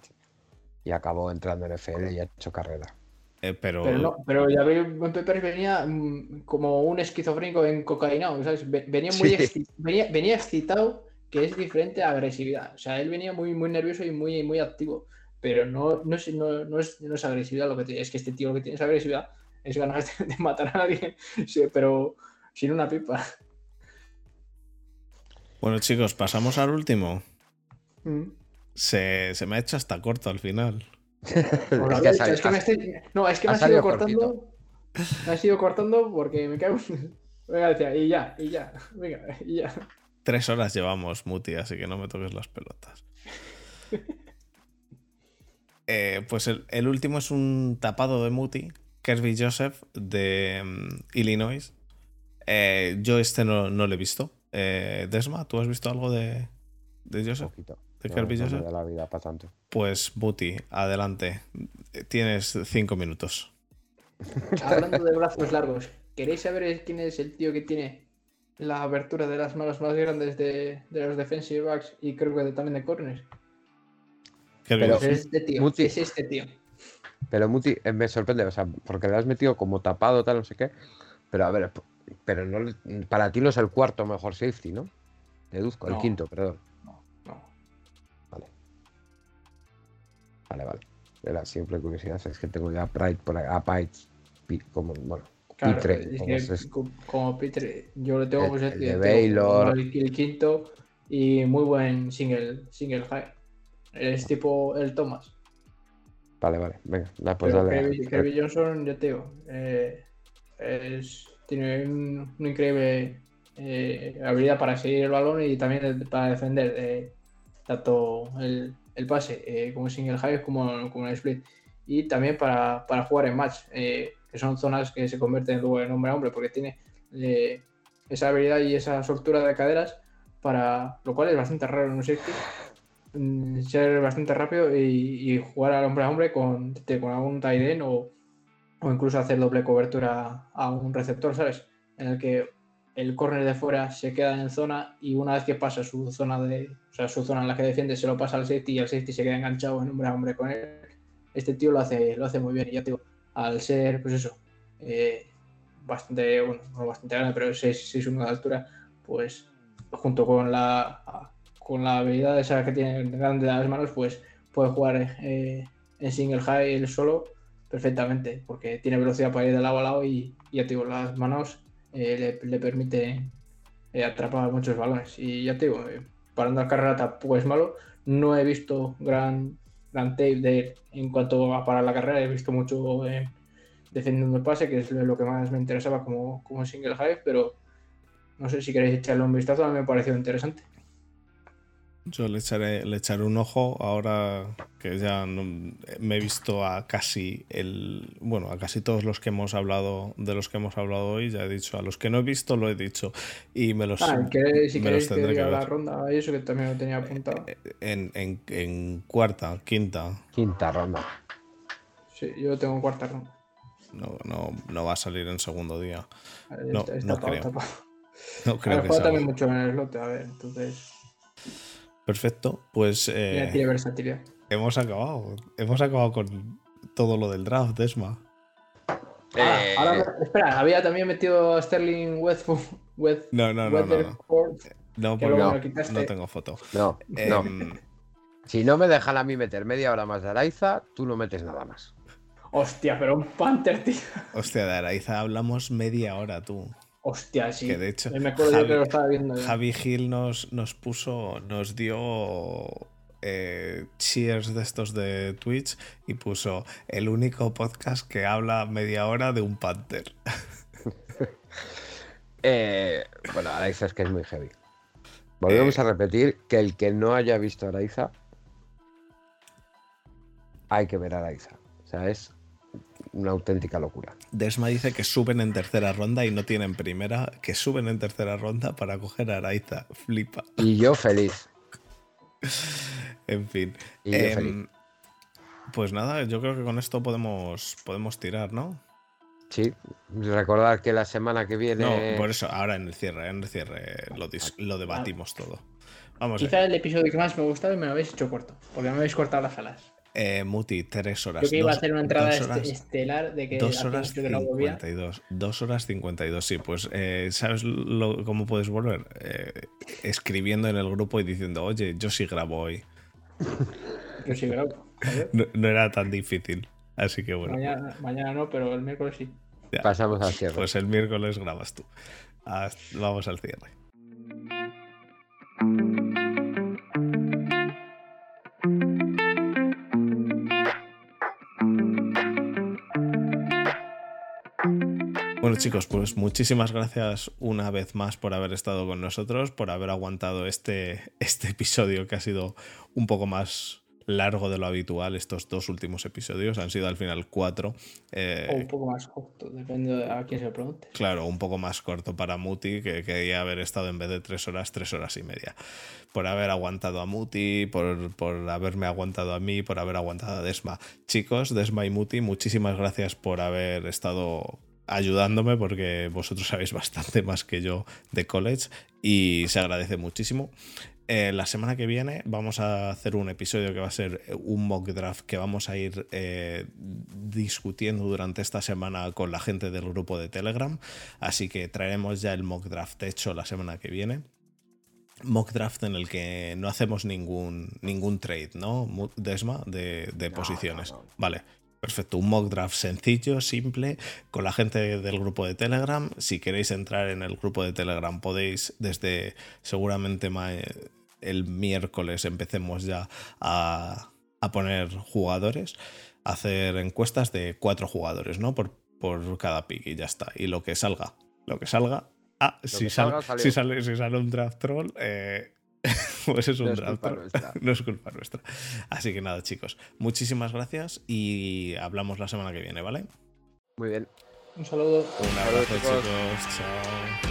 Y acabó entrando en FL y ha hecho carrera. Eh, pero, Pero no, pero Javier Peppers venía mm, como un esquizofrénico en cocaína, ¿sabes? Ve- Venía muy Sí. venía, venía excitado, que es diferente a agresividad. O sea, él venía muy, muy nervioso y muy, muy activo. Pero no, no, es, no, no es, no es agresividad lo que tiene. Es que este tío lo que tiene es agresividad. Es ganas de, matar a alguien, sí, pero sin una pipa. Bueno, chicos, pasamos al último. Mm. Se, se me ha hecho hasta corto al final. Lo Es que ha es que me estoy- No, es que me ha has ido salido cortando. Me has ido cortando porque me cago en... Venga, decía, y ya, y ya. Venga, y ya. Tres horas llevamos, Muti, así que no me toques las pelotas. Eh, pues el, el último es un tapado de Muti, Kirby Joseph de mm, Illinois. Eh, yo este no, no lo he visto. Eh, Desma, ¿tú has visto algo de, de Joseph. Poquito. ¿De No, Kirby no me Joseph? da la vida para tanto. Pues Buti, adelante. Tienes cinco minutos. Hablando de brazos largos, ¿queréis saber quién es el tío que tiene la abertura de las manos más grandes de, de los defensive backs y creo que de- también de corners? Pero- Pues es este tío. Muti. Es este tío. Pero Muti, eh, me sorprende, o sea, porque le has metido como tapado, tal, no sé qué. Pero a ver, pero no, le- para ti no es el cuarto mejor safety, ¿no? Deduzco, el No. quinto, perdón. Vale, vale. Era simple curiosidad, es que tengo ya Pride por ahí, a Pride, pi- como, bueno, Claro, Pitre, es como es- como Peter, yo le tengo El- pues el de tengo Baylor. El, el quinto y muy buen single, single high. Es tipo el Thomas. Vale, vale, venga, da, pues Pero dale. a- Kirby, Kirby Johnson, ya te digo, eh, es- tiene un, una increíble eh, habilidad para seguir el balón y también para defender eh, tanto el, el pase eh, como single high como, como el split. Y también para, para jugar en match, eh, que son zonas que se convierten luego en hombre a hombre, porque tiene eh, esa habilidad y esa soltura de caderas, para lo cual es bastante raro en un safety mm, ser bastante rápido y, jugar al hombre a hombre con, con algún tight end o, o incluso hacer doble cobertura a un receptor, ¿sabes? En el que el córner de fuera se queda en zona y una vez que pasa su zona de, o sea, su zona en la que defiende se lo pasa al safety y el safety se queda enganchado en hombre a hombre con él. Este tío lo hace, lo hace muy bien y ya digo, al ser, pues eso, eh, bastante, bueno, no bastante grande, pero 6-1 de altura, pues junto con la con la habilidad esa que tiene grande de las manos, pues puede jugar eh, en single high él solo perfectamente, porque tiene velocidad para ir de lado a lado y, ya digo, las manos eh, le, le permiten eh, atrapar muchos balones. Y ya te digo, eh, para andar carrera tampoco es malo. No he visto gran, gran tape de él en cuanto a parar la carrera, he visto mucho defendiendo el pase, que es lo que más me interesaba como, como single high, pero no sé si queréis echarle un vistazo, a mí me ha parecido interesante. Yo le echaré, le echaré un ojo ahora que ya no- me he visto a casi el. Bueno, a casi todos los que hemos hablado, de los que hemos hablado hoy, ya he dicho. A los que no he visto lo he dicho. Y me los. Ah, ¿queréis- si me los que tendré que diga la ver. ronda y eso que también lo tenía apuntado. En, en- en cuarta, quinta. Quinta ronda. Sí, yo lo tengo en cuarta ronda. No, no, no va a salir en segundo día. Está- No, está no tapado, creo. tapado. No creo ver, que juega salga. también mucho en el slot, a ver, entonces Perfecto. Pues eh, tiene, tiene versatilidad. hemos acabado. Hemos acabado con todo lo del draft, Desma. Ah, Eh, ahora me- espera, había también metido a Sterling Westford. West, No, no, no, no. No, Weatherford, no que porque no, no tengo foto. no, no. Em, Si no me dejan a mí meter media hora más de Araiza, tú no metes nada más. Hostia, pero un Panther, tío. hostia, de Araiza hablamos media hora, tú. Hostia, sí. Que de hecho, me acuerdo yo Javi- que lo estaba viendo. ya. Javi Gil nos, nos puso, nos dio eh, cheers de estos de Twitch y puso el único podcast que habla media hora de un Panther. Eh, bueno, Araiza es que es muy heavy. Volvemos Eh. a repetir que el que no haya visto Araiza, hay que ver Araiza. O sea, es una auténtica locura. Desma dice que suben en tercera ronda y no tienen primera, que suben en tercera ronda para coger a Araiza. Flipa. Y yo feliz. En fin. Y yo Em, feliz. pues nada, yo creo que con esto podemos, podemos tirar, ¿no? Sí, recordar que la semana que viene. No, por eso, ahora en el cierre, en el cierre lo, dis- lo debatimos todo. Vamos, Quizá el episodio que más me ha gustado me lo habéis hecho corto, porque me habéis cortado las alas. Eh, Muti, tres horas. Yo que iba a hacer una entrada dos este- horas, estelar de que dos horas que no volvía. 52. Dos horas 52, sí. Pues, eh, ¿sabes lo- cómo puedes volver? Eh, escribiendo en el grupo y diciendo, oye, yo sí grabo hoy. Yo sí grabo. No, no era tan difícil. Así que bueno, Mañana, mañana no, pero el miércoles sí. ya. Pasamos al cierre. pues el miércoles grabas tú. Hasta- vamos al cierre. Bueno chicos, pues muchísimas gracias una vez más por haber estado con nosotros, por haber aguantado este, este episodio que ha sido un poco más largo de lo habitual estos dos últimos episodios. Han sido al final cuatro. Eh, o un poco más corto, depende de a quién se lo pregunte. Claro, un poco más corto para Muti, que quería haber estado en vez de tres horas, tres horas y media. Por haber aguantado a Muti, por, por haberme aguantado a mí, por haber aguantado a Desma. Chicos, Desma y Muti, muchísimas gracias por haber estado ayudándome porque vosotros sabéis bastante más que yo de college y se agradece muchísimo. Eh, la semana que viene vamos a hacer un episodio que va a ser un mock draft que vamos a ir eh, discutiendo durante esta semana con la gente del grupo de Telegram. Así que traeremos ya el mock draft hecho la semana que viene. Mock draft en el que no hacemos ningún, ningún trade, ¿no? Desma, de, posiciones. Vale, Perfecto, un mock draft sencillo, simple, con la gente del grupo de Telegram. Si queréis entrar en el grupo de Telegram, podéis desde seguramente el miércoles empecemos ya a, poner jugadores, hacer encuestas de cuatro jugadores, ¿no? Por, por cada pick y ya está. Y lo que salga, lo que salga. Ah, si, sale, si, sale, si sale un draft troll, eh, pues es un no draft. no es culpa nuestra. Así que nada, chicos. Muchísimas gracias y hablamos la semana que viene, ¿vale? Muy bien. Un saludo. Un abrazo, chicos. Chao.